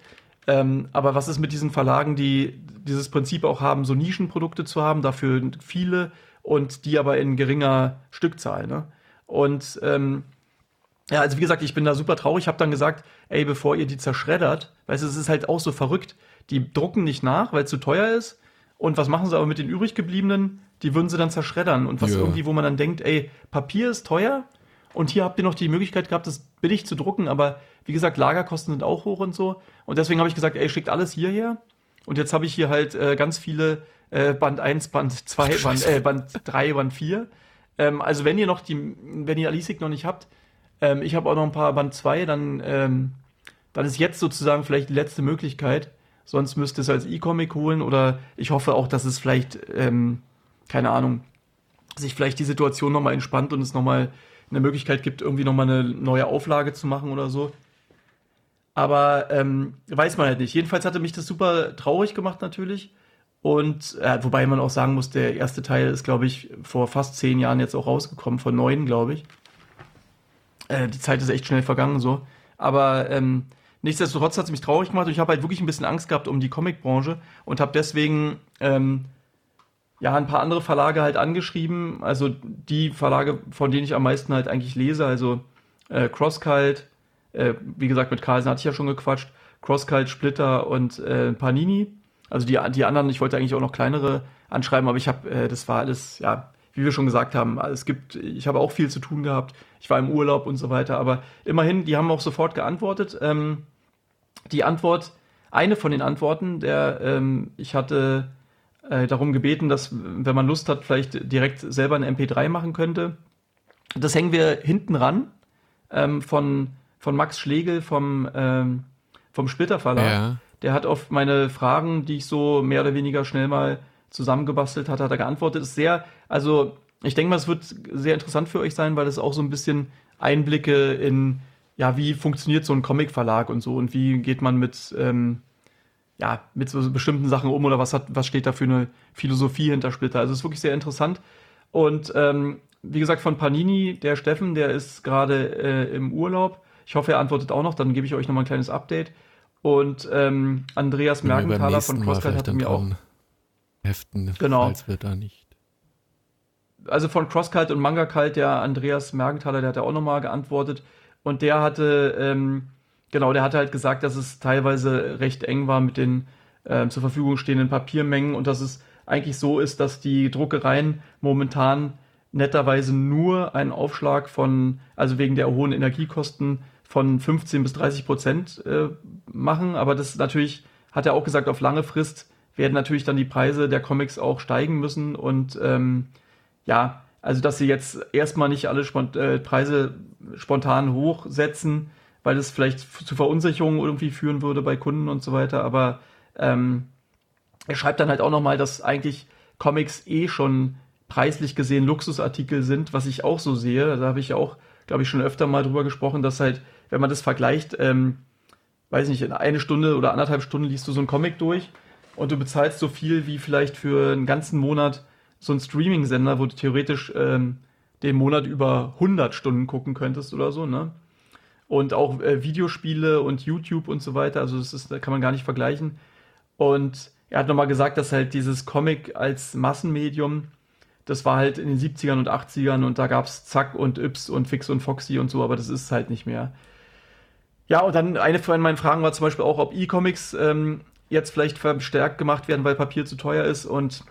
Ähm, aber was ist mit diesen Verlagen, die dieses Prinzip auch haben, so Nischenprodukte zu haben, dafür viele und die aber in geringer Stückzahl, ne? Und ähm, ja, also wie gesagt, ich bin da super traurig. Ich habe dann gesagt, ey, bevor ihr die zerschreddert, weißt du, es ist halt auch so verrückt. Die drucken nicht nach, weil es zu teuer ist. Und was machen sie aber mit den übrig gebliebenen? die würden sie dann zerschreddern. Und was ja. irgendwie, wo man dann denkt, ey, Papier ist teuer und hier habt ihr noch die Möglichkeit gehabt, das billig zu drucken, aber wie gesagt, Lagerkosten sind auch hoch und so. Und deswegen habe ich gesagt, ey, schickt alles hierher. Und jetzt habe ich hier halt äh, ganz viele äh, Band 1, Band 2, Band, äh, Band 3, Band 4. Ähm, also wenn ihr noch die, wenn ihr Alisik noch nicht habt, ähm, ich habe auch noch ein paar Band 2, dann, ähm, dann ist jetzt sozusagen vielleicht die letzte Möglichkeit. Sonst müsst ihr es als E-Comic holen oder ich hoffe auch, dass es vielleicht ähm, keine Ahnung, sich vielleicht die Situation nochmal entspannt und es nochmal eine Möglichkeit gibt, irgendwie nochmal eine neue Auflage zu machen oder so. Aber ähm, weiß man halt nicht. Jedenfalls hatte mich das super traurig gemacht natürlich. Und äh, wobei man auch sagen muss, der erste Teil ist, glaube ich, vor fast zehn Jahren jetzt auch rausgekommen, vor neun, glaube ich. Äh, die Zeit ist echt schnell vergangen so. Aber ähm, nichtsdestotrotz hat es mich traurig gemacht und ich habe halt wirklich ein bisschen Angst gehabt um die Comicbranche und habe deswegen ähm, ja, ein paar andere Verlage halt angeschrieben. Also die Verlage, von denen ich am meisten halt eigentlich lese, also äh, Crosskalt, äh, wie gesagt, mit Carlsen hatte ich ja schon gequatscht, Crosskalt, Splitter und äh, Panini. Also die, die anderen, ich wollte eigentlich auch noch kleinere anschreiben, aber ich habe, äh, das war alles, ja, wie wir schon gesagt haben, es gibt, ich habe auch viel zu tun gehabt. Ich war im Urlaub und so weiter, aber immerhin, die haben auch sofort geantwortet. Ähm, die Antwort, eine von den Antworten, der, ähm, ich hatte äh, darum gebeten, dass, wenn man Lust hat, vielleicht direkt selber ein MP3 machen könnte. Das hängen wir hinten ran ähm, von, von Max Schlegel vom, ähm, vom Splitter Verlag. Ja. Der hat auf meine Fragen, die ich so mehr oder weniger schnell mal zusammengebastelt hatte, hat er geantwortet. Ist sehr, also ich denke mal, es wird sehr interessant für euch sein, weil es auch so ein bisschen Einblicke in, ja, wie funktioniert so ein Comic-Verlag und so und wie geht man mit, ähm, ja, mit so bestimmten Sachen um oder was hat, was steht da für eine Philosophie hinter Splitter. Also es ist wirklich sehr interessant. Und ähm, wie gesagt, von Panini, der Steffen, der ist gerade äh, im Urlaub. Ich hoffe, er antwortet auch noch, dann gebe ich euch nochmal ein kleines Update. Und ähm, Andreas Mergenthaler von Crosscut hat mir auch heften, genau. falls wir da nicht. Also von Crosskalt und Manga Kalt, der Andreas Mergenthaler, der hat ja auch nochmal geantwortet. Und der hatte ähm, Genau, der hat halt gesagt, dass es teilweise recht eng war mit den äh, zur Verfügung stehenden Papiermengen und dass es eigentlich so ist, dass die Druckereien momentan netterweise nur einen Aufschlag von, also wegen der hohen Energiekosten von 15 bis 30 Prozent äh, machen. Aber das natürlich, hat er auch gesagt, auf lange Frist werden natürlich dann die Preise der Comics auch steigen müssen. Und ähm, ja, also dass sie jetzt erstmal nicht alle Spont äh, Preise spontan hochsetzen, weil es vielleicht zu Verunsicherungen irgendwie führen würde bei Kunden und so weiter. Aber ähm, er schreibt dann halt auch nochmal, dass eigentlich Comics eh schon preislich gesehen Luxusartikel sind, was ich auch so sehe. Da habe ich auch, glaube ich, schon öfter mal drüber gesprochen, dass halt, wenn man das vergleicht, ähm, weiß nicht, in eine Stunde oder anderthalb Stunden liest du so einen Comic durch und du bezahlst so viel wie vielleicht für einen ganzen Monat so einen Streaming-Sender, wo du theoretisch ähm, den Monat über 100 Stunden gucken könntest oder so, ne? Und auch äh, Videospiele und YouTube und so weiter. Also das ist, da kann man gar nicht vergleichen. Und er hat nochmal gesagt, dass halt dieses Comic als Massenmedium, das war halt in den 70ern und 80ern und da gab es Zack und Yps und Fix und Foxy und so, aber das ist halt nicht mehr. Ja, und dann eine von meinen Fragen war zum Beispiel auch, ob E-Comics ähm, jetzt vielleicht verstärkt gemacht werden, weil Papier zu teuer ist. Und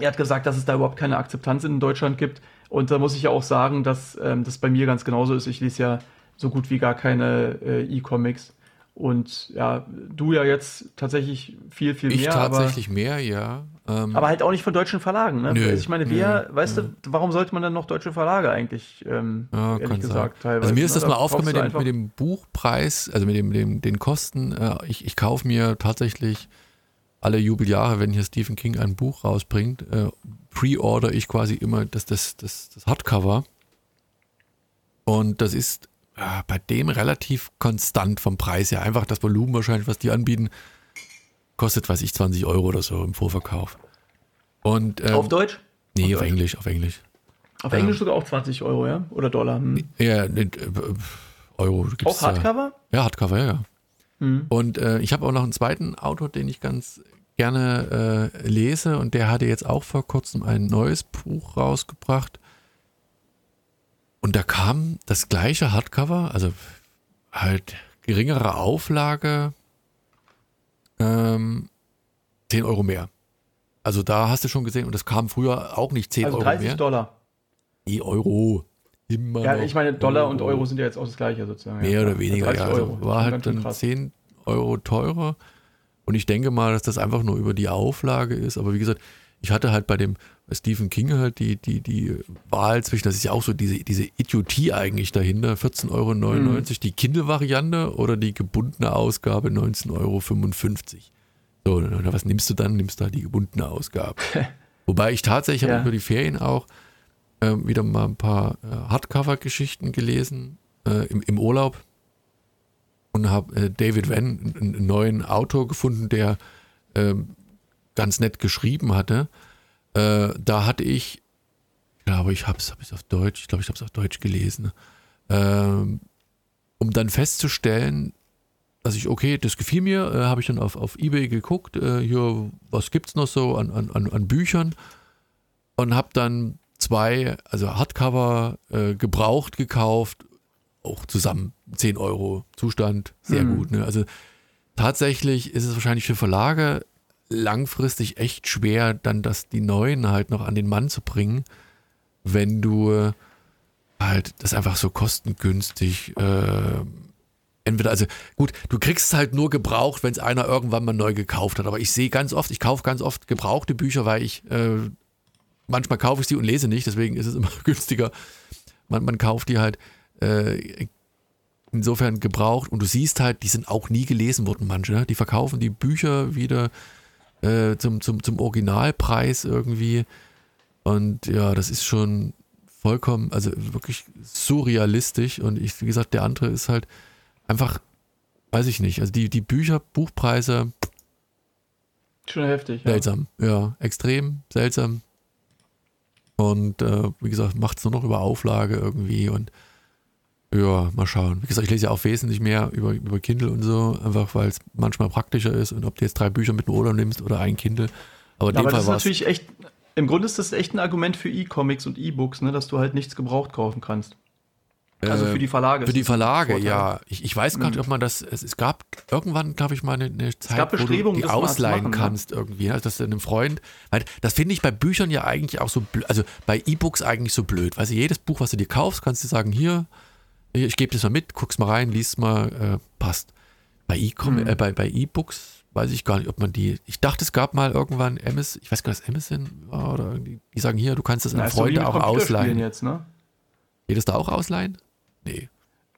er hat gesagt, dass es da überhaupt keine Akzeptanz in Deutschland gibt. Und da muss ich ja auch sagen, dass ähm, das bei mir ganz genauso ist. Ich lese ja so gut wie gar keine äh, E-Comics. Und ja, du ja jetzt tatsächlich viel, viel mehr. Ich tatsächlich aber, mehr, ja. Ähm, aber halt auch nicht von deutschen Verlagen, ne? Nö, also ich meine, wer, nö, weißt nö. du, warum sollte man dann noch deutsche Verlage eigentlich, ähm, ja, ehrlich gesagt, teilweise. Also mir ist das ne? mal aufgekommen mit, mit, dem Buchpreis, also mit dem, dem den Kosten. Äh, ich, ich kaufe mir tatsächlich alle Jubeljahre, wenn hier Stephen King ein Buch rausbringt, äh, pre-order ich quasi immer das, das, das, das Hardcover. Und das ist äh, bei dem relativ konstant vom Preis her. Einfach das Volumen wahrscheinlich, was die anbieten, kostet, weiß ich, 20 Euro oder so im Vorverkauf. Und, ähm, auf Deutsch? Nee, auf, auf Englisch, auf Englisch. Auf ähm, Englisch sogar auch 20 Euro, ja? Oder Dollar? Hm. Ja, äh, Euro. Auch Hardcover? Äh, ja, Hardcover, ja, ja. Hm. Und äh, ich habe auch noch einen zweiten Autor, den ich ganz gerne äh, lese und der hatte jetzt auch vor kurzem ein neues Buch rausgebracht. Und da kam das gleiche Hardcover, also halt geringere Auflage, ähm, 10 Euro mehr. Also da hast du schon gesehen, und das kam früher auch nicht 10 also Euro 30 mehr. Dollar. Die Euro. Immer ja, ich meine, Dollar Euro. und Euro sind ja jetzt auch das gleiche sozusagen. Mehr ja. oder weniger, ja. Also war halt dann krass. 10 Euro teurer. Und ich denke mal, dass das einfach nur über die Auflage ist. Aber wie gesagt, ich hatte halt bei dem Stephen King halt die, die, die Wahl zwischen, das ist ja auch so diese, diese Idiotie eigentlich dahinter, 14,99 Euro, mhm. die Kindle-Variante oder die gebundene Ausgabe 19,55 Euro. So, was nimmst du dann? Nimmst du halt die gebundene Ausgabe. Wobei ich tatsächlich ja. habe über die Ferien auch äh, wieder mal ein paar äh, Hardcover-Geschichten gelesen äh, im, im Urlaub und habe äh, David Venn, einen neuen Autor gefunden, der ähm, ganz nett geschrieben hatte. Äh, da hatte ich, ich glaube, ich habe es hab auf Deutsch, ich glaube, ich habe es auf Deutsch gelesen, ähm, um dann festzustellen, dass ich, okay, das gefiel mir, äh, habe ich dann auf, auf Ebay geguckt, äh, hier, was gibt es noch so an, an, an Büchern und habe dann zwei, also Hardcover äh, gebraucht gekauft, auch zusammen 10 Euro Zustand, sehr mhm. gut. Ne? Also tatsächlich ist es wahrscheinlich für Verlage langfristig echt schwer, dann das die neuen halt noch an den Mann zu bringen, wenn du halt das einfach so kostengünstig äh, entweder, also gut, du kriegst es halt nur gebraucht, wenn es einer irgendwann mal neu gekauft hat. Aber ich sehe ganz oft, ich kaufe ganz oft gebrauchte Bücher, weil ich äh, manchmal kaufe ich sie und lese nicht, deswegen ist es immer günstiger. Man, man kauft die halt äh, insofern gebraucht und du siehst halt, die sind auch nie gelesen worden, manche. Ne? Die verkaufen die Bücher wieder äh, zum, zum, zum Originalpreis irgendwie. Und ja, das ist schon vollkommen, also wirklich surrealistisch. Und ich, wie gesagt, der andere ist halt einfach, weiß ich nicht, also die, die Bücher, Buchpreise. Schon heftig. Seltsam, ja, ja extrem seltsam. Und äh, wie gesagt, macht es nur noch über Auflage irgendwie und ja, mal schauen. Wie gesagt, ich lese ja auch wesentlich mehr über, über Kindle und so, einfach weil es manchmal praktischer ist und ob du jetzt drei Bücher mit dem Urlaub nimmst oder ein Kindle. Aber in dem Aber Fall das ist natürlich echt, im Grunde ist das echt ein Argument für E-Comics und E-Books, ne, dass du halt nichts gebraucht kaufen kannst. Also für die Verlage. Für die Verlage, ja. Ich, ich weiß gar nicht, mhm. ob man das. Es, es gab irgendwann, glaube ich, mal eine, eine Zeit, wo du die ausleihen machen, ne? kannst ne? irgendwie. Also dass du einem Freund. Weil das finde ich bei Büchern ja eigentlich auch so blöd. Also bei E-Books eigentlich so blöd. Weißt du, jedes Buch, was du dir kaufst, kannst du sagen, hier, ich gebe das mal mit, guck's mal rein, liest mal, äh, passt. Bei E-Com, mhm. äh, bei, bei E-Books weiß ich gar nicht, ob man die. Ich dachte, es gab mal irgendwann Amazon, ich weiß gar nicht, was Amazon war oder irgendwie, die sagen hier, du kannst das an Freunde auch ausleihen. Jetzt, ne? Geht es da auch ausleihen? Nee.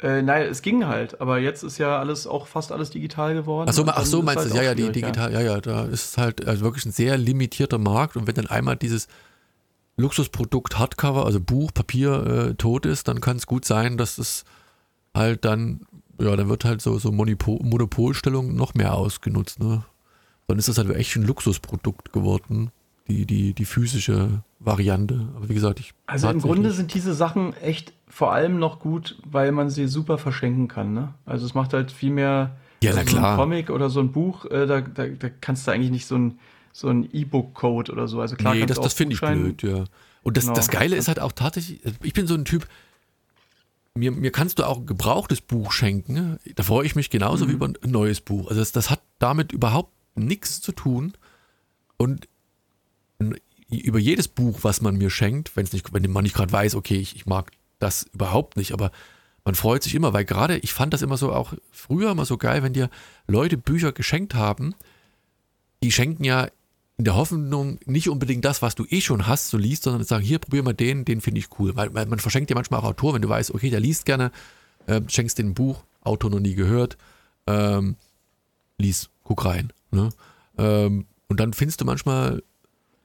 Äh, nein, es ging halt, aber jetzt ist ja alles auch fast alles digital geworden. Ach so, ach so meinst du, halt ja, ja, die digital, ja. ja, ja, da ist halt also wirklich ein sehr limitierter Markt und wenn dann einmal dieses Luxusprodukt Hardcover, also Buch, Papier äh, tot ist, dann kann es gut sein, dass es halt dann, ja, dann wird halt so, so Monopol, Monopolstellung noch mehr ausgenutzt. Ne? Dann ist das halt echt ein Luxusprodukt geworden, die, die, die physische Variante. Aber wie gesagt, ich. Also im Grunde sind diese Sachen echt vor allem noch gut, weil man sie super verschenken kann. Ne? Also es macht halt viel mehr. Ja, na also klar. ein Comic oder so ein Buch, äh, da, da, da kannst du eigentlich nicht so ein so ein E-Book-Code oder so. Also klar, nee, das, das finde ich blöd, ja. Und das, genau. das Geile ist halt auch tatsächlich, ich bin so ein Typ, mir, mir kannst du auch ein gebrauchtes Buch schenken. Da freue ich mich genauso mhm. wie über ein neues Buch. Also das, das hat damit überhaupt nichts zu tun. Und über jedes Buch, was man mir schenkt, wenn's nicht, wenn man nicht gerade weiß, okay, ich, ich mag das überhaupt nicht, aber man freut sich immer, weil gerade ich fand das immer so auch früher immer so geil, wenn dir Leute Bücher geschenkt haben, die schenken ja in der Hoffnung nicht unbedingt das, was du eh schon hast, so liest, sondern sagen, hier, probier mal den, den finde ich cool. Weil, weil, man verschenkt ja manchmal auch Autor, wenn du weißt, okay, der liest gerne, äh, schenkst den ein Buch, Autor noch nie gehört, ähm, lies, guck rein. Ne? Ähm, und dann findest du manchmal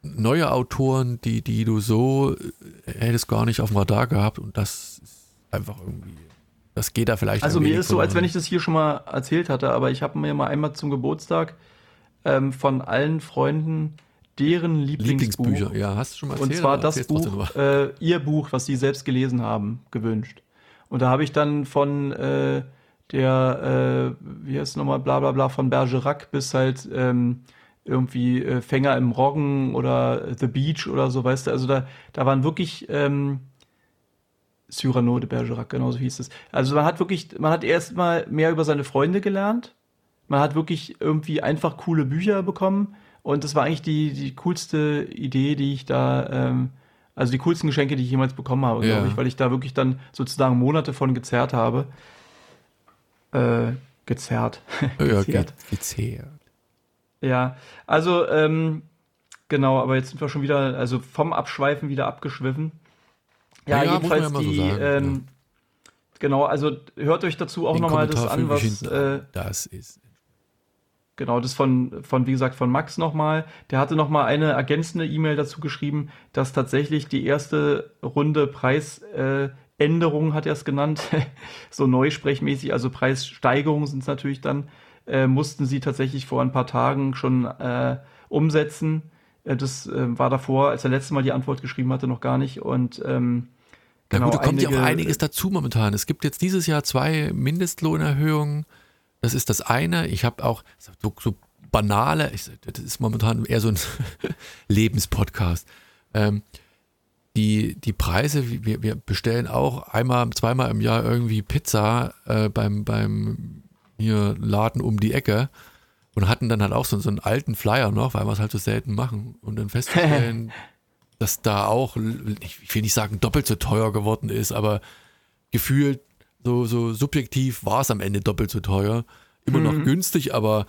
neue Autoren, die, die du so äh, hättest gar nicht auf dem Radar gehabt und das ist einfach irgendwie, das geht da vielleicht. Also mir ist so, als wenn ich das hier schon mal erzählt hatte, aber ich habe mir mal einmal zum Geburtstag ähm, von allen Freunden deren Lieblingsbuch, Lieblingsbücher. Ja, hast du schon mal erzählt? Und zwar das Buch, äh, ihr Buch, was sie selbst gelesen haben, gewünscht. Und da habe ich dann von äh, der, äh, wie heißt es nochmal, bla bla bla, von Bergerac bis halt ähm, irgendwie äh, Fänger im Roggen oder The Beach oder so, weißt du, also da, da waren wirklich ähm, Cyrano de Bergerac, genau so hieß es. Also man hat wirklich, man hat erstmal mehr über seine Freunde gelernt man hat wirklich irgendwie einfach coole Bücher bekommen. Und das war eigentlich die, die coolste Idee, die ich da, ähm, also die coolsten Geschenke, die ich jemals bekommen habe, ja. glaube ich, weil ich da wirklich dann sozusagen Monate von gezerrt habe. Äh, gezerrt. Ja, gezerrt. gezerrt. Ja, also, ähm, genau, aber jetzt sind wir schon wieder, also vom Abschweifen wieder abgeschwiffen. Ja, ja jedenfalls ja die, so sagen, ähm, genau, also hört euch dazu auch nochmal das an, was. Äh, das ist Genau, das von, von, wie gesagt, von Max nochmal. Der hatte nochmal eine ergänzende E-Mail dazu geschrieben, dass tatsächlich die erste Runde Preisänderung, äh, hat er es genannt, so neusprechmäßig, also Preissteigerungen sind es natürlich dann, äh, mussten sie tatsächlich vor ein paar Tagen schon äh, umsetzen. Äh, das äh, war davor, als er letztes Mal die Antwort geschrieben hatte, noch gar nicht. Und ähm, genau, ja gut, da kommt ja auch einiges dazu momentan. Es gibt jetzt dieses Jahr zwei Mindestlohnerhöhungen das ist das eine. Ich habe auch so, so banale, ich, das ist momentan eher so ein Lebenspodcast. Ähm, die, die Preise, wir, wir bestellen auch einmal, zweimal im Jahr irgendwie Pizza äh, beim, beim hier Laden um die Ecke und hatten dann halt auch so, so einen alten Flyer noch, weil wir es halt so selten machen. Und dann festzustellen, dass da auch, ich will nicht sagen, doppelt so teuer geworden ist, aber gefühlt so, so subjektiv war es am Ende doppelt so teuer. Immer mhm. noch günstig, aber,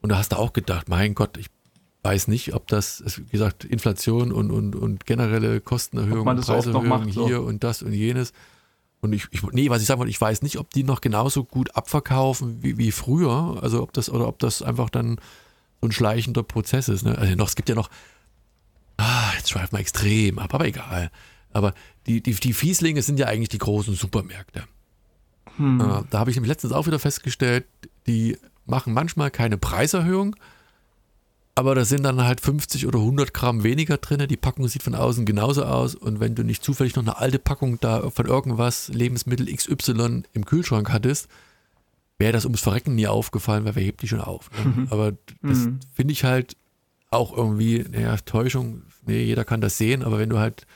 und da hast du auch gedacht, mein Gott, ich weiß nicht, ob das, wie gesagt, Inflation und, und, und generelle Kostenerhöhungen, Preiserhöhungen hier so. und das und jenes. Und ich, ich, nee, was ich sagen wollte, ich weiß nicht, ob die noch genauso gut abverkaufen wie, wie früher. Also ob das, oder ob das einfach dann so ein schleichender Prozess ist. Ne? Also noch, es gibt ja noch, ah, jetzt schweift man extrem ab, aber egal. Aber die, die, die Fieslinge sind ja eigentlich die großen Supermärkte. Hm. Äh, da habe ich nämlich letztens auch wieder festgestellt, die machen manchmal keine Preiserhöhung, aber da sind dann halt 50 oder 100 Gramm weniger drin. Die Packung sieht von außen genauso aus. Und wenn du nicht zufällig noch eine alte Packung da von irgendwas, Lebensmittel XY im Kühlschrank hattest, wäre das ums Verrecken nie aufgefallen, weil wer hebt die schon auf. Ne? Mhm. Aber das mhm. finde ich halt auch irgendwie, naja, Täuschung, nee, jeder kann das sehen, aber wenn du halt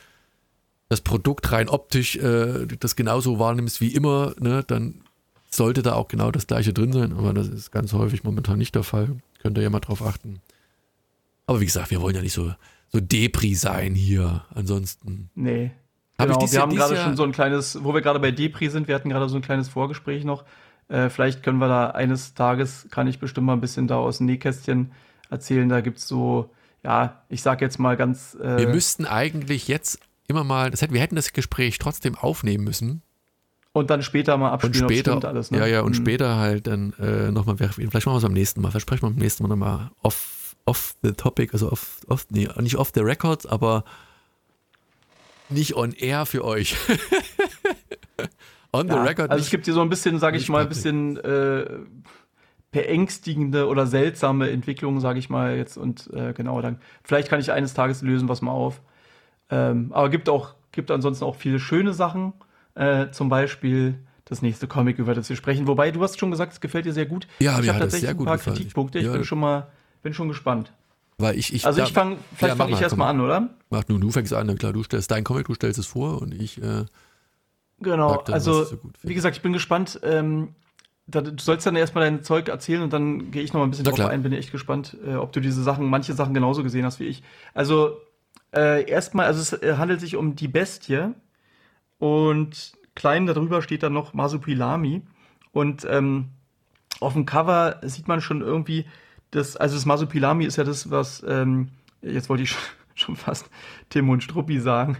das Produkt rein optisch äh, das genauso wahrnimmst wie immer, ne, dann sollte da auch genau das gleiche drin sein, aber das ist ganz häufig momentan nicht der Fall. Könnt ihr ja mal drauf achten. Aber wie gesagt, wir wollen ja nicht so, so Depri sein hier. Ansonsten. Nee. Hab genau, wir Jahr, haben gerade schon so ein kleines, wo wir gerade bei Depri sind, wir hatten gerade so ein kleines Vorgespräch noch. Äh, vielleicht können wir da eines Tages, kann ich bestimmt mal ein bisschen da aus dem Nähkästchen erzählen. Da gibt es so, ja, ich sag jetzt mal ganz. Äh, wir müssten eigentlich jetzt immer mal, das hätten, wir hätten das Gespräch trotzdem aufnehmen müssen. Und dann später mal abspielen, und später, alles, ne? Ja, ja, und mhm. später halt dann äh, nochmal. Vielleicht machen wir es am nächsten Mal. Versprechen wir beim nächsten Mal nochmal off, off the topic, also off, off, nee, nicht off the records, aber nicht on air für euch. on ja, the record. Also es gibt hier so ein bisschen, sage ich mal, ein bisschen äh, beängstigende oder seltsame Entwicklungen, sage ich mal jetzt. Und äh, genau, dann vielleicht kann ich eines Tages lösen was mal auf. Ähm, aber gibt auch, gibt ansonsten auch viele schöne Sachen. Äh, zum Beispiel das nächste Comic, über das wir sprechen. Wobei, du hast schon gesagt, es gefällt dir sehr gut. Ja, ich habe tatsächlich ein paar gefallen. Kritikpunkte. Ich ja. bin schon mal, bin schon gespannt. Weil ich, ich also ich fange, vielleicht ja, fange ich erstmal an, oder? Mach nur, du fängst an, klar, du stellst dein Comic, du stellst es vor und ich äh, Genau, dann, also so wie gesagt, ich bin gespannt. Ähm, da, du sollst dann erstmal dein Zeug erzählen und dann gehe ich noch mal ein bisschen drauf ein. Bin echt gespannt, äh, ob du diese Sachen, manche Sachen genauso gesehen hast wie ich. Also äh, erstmal, also es äh, handelt sich um die Bestie und klein darüber steht dann noch Masupilami und ähm, auf dem Cover sieht man schon irgendwie das, also das Masupilami ist ja das, was ähm, jetzt wollte ich schon fast Tim und Struppi sagen.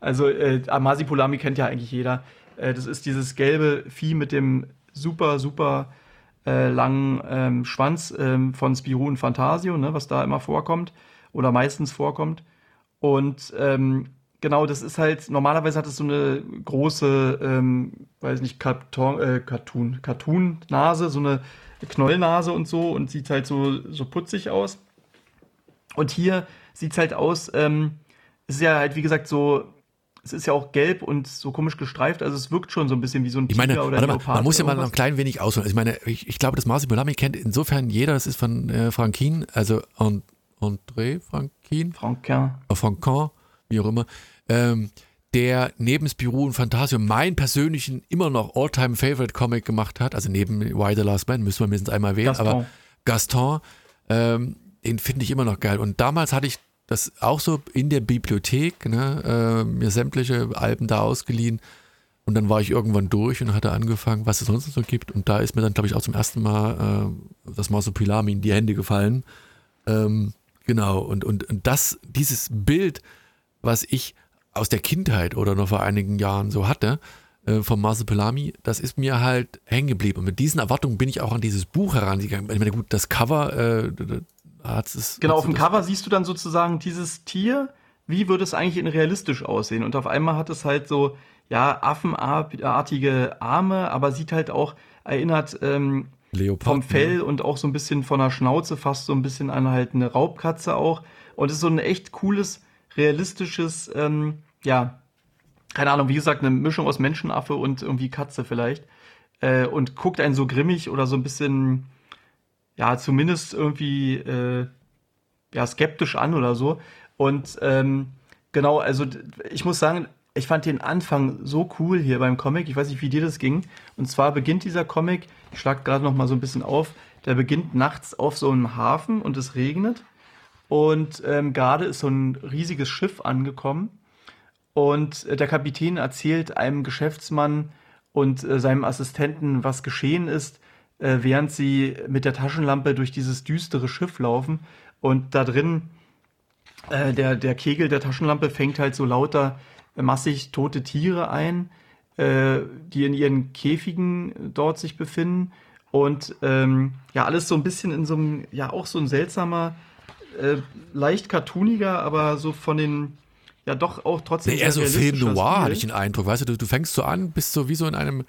Also äh, Masipulami kennt ja eigentlich jeder. Äh, das ist dieses gelbe Vieh mit dem super, super äh, langen ähm, Schwanz ähm, von Spirou und Fantasio, ne, was da immer vorkommt oder meistens vorkommt. Und ähm, genau, das ist halt, normalerweise hat es so eine große, ähm, weiß nicht, Karton, äh, Cartoon, Cartoon-Nase, so eine Knollnase und so und sieht halt so, so putzig aus. Und hier sieht es halt aus, ähm, es ist ja halt, wie gesagt, so es ist ja auch gelb und so komisch gestreift, also es wirkt schon so ein bisschen wie so ein Tiger ich meine, oder ein Man muss ja mal ein klein wenig ausholen. Also ich meine, ich, ich glaube, das Marsipolami kennt insofern jeder, das ist von äh, Franquin, also and, André Franquin. Franquin. Äh, Franquin, wie auch immer. Ähm, der neben Spirou und Phantasio meinen persönlichen immer noch Alltime favorite Comic gemacht hat, also neben Why the Last Man, müssen wir mindestens einmal wählen, Gaston. aber Gaston, ähm, den finde ich immer noch geil. Und damals hatte ich das auch so in der Bibliothek, ne, äh, mir sämtliche Alben da ausgeliehen. Und dann war ich irgendwann durch und hatte angefangen, was es sonst so gibt. Und da ist mir dann, glaube ich, auch zum ersten Mal äh, das Marsupilami in die Hände gefallen. Ähm, genau, und, und, und das, dieses Bild, was ich aus der Kindheit oder noch vor einigen Jahren so hatte, äh, vom Marsupilami, das ist mir halt hängen geblieben. Und mit diesen Erwartungen bin ich auch an dieses Buch herangegangen. Ich meine, gut, das Cover, äh, es, genau, auf dem Cover siehst du dann sozusagen dieses Tier, wie würde es eigentlich in realistisch aussehen? Und auf einmal hat es halt so, ja, affenartige Arme, aber sieht halt auch, erinnert ähm, vom Fell und auch so ein bisschen von der Schnauze fast so ein bisschen an halt eine Raubkatze auch. Und es ist so ein echt cooles, realistisches, ähm, ja, keine Ahnung, wie gesagt, eine Mischung aus Menschenaffe und irgendwie Katze vielleicht. Äh, und guckt einen so grimmig oder so ein bisschen, ja, zumindest irgendwie äh, ja, skeptisch an oder so. Und ähm, genau, also ich muss sagen, ich fand den Anfang so cool hier beim Comic. Ich weiß nicht, wie dir das ging. Und zwar beginnt dieser Comic, ich schlag gerade noch mal so ein bisschen auf, der beginnt nachts auf so einem Hafen und es regnet. Und ähm, gerade ist so ein riesiges Schiff angekommen. Und äh, der Kapitän erzählt einem Geschäftsmann und äh, seinem Assistenten, was geschehen ist äh, während sie mit der Taschenlampe durch dieses düstere Schiff laufen und da drin äh, der, der Kegel der Taschenlampe fängt halt so lauter äh, massig tote Tiere ein, äh, die in ihren Käfigen dort sich befinden und ähm, ja, alles so ein bisschen in so einem, ja auch so ein seltsamer, äh, leicht cartooniger, aber so von den ja doch auch trotzdem. Nee, eher so Film Noir hatte ich den Eindruck, weißt du, du, du fängst so an, bist so wie so in einem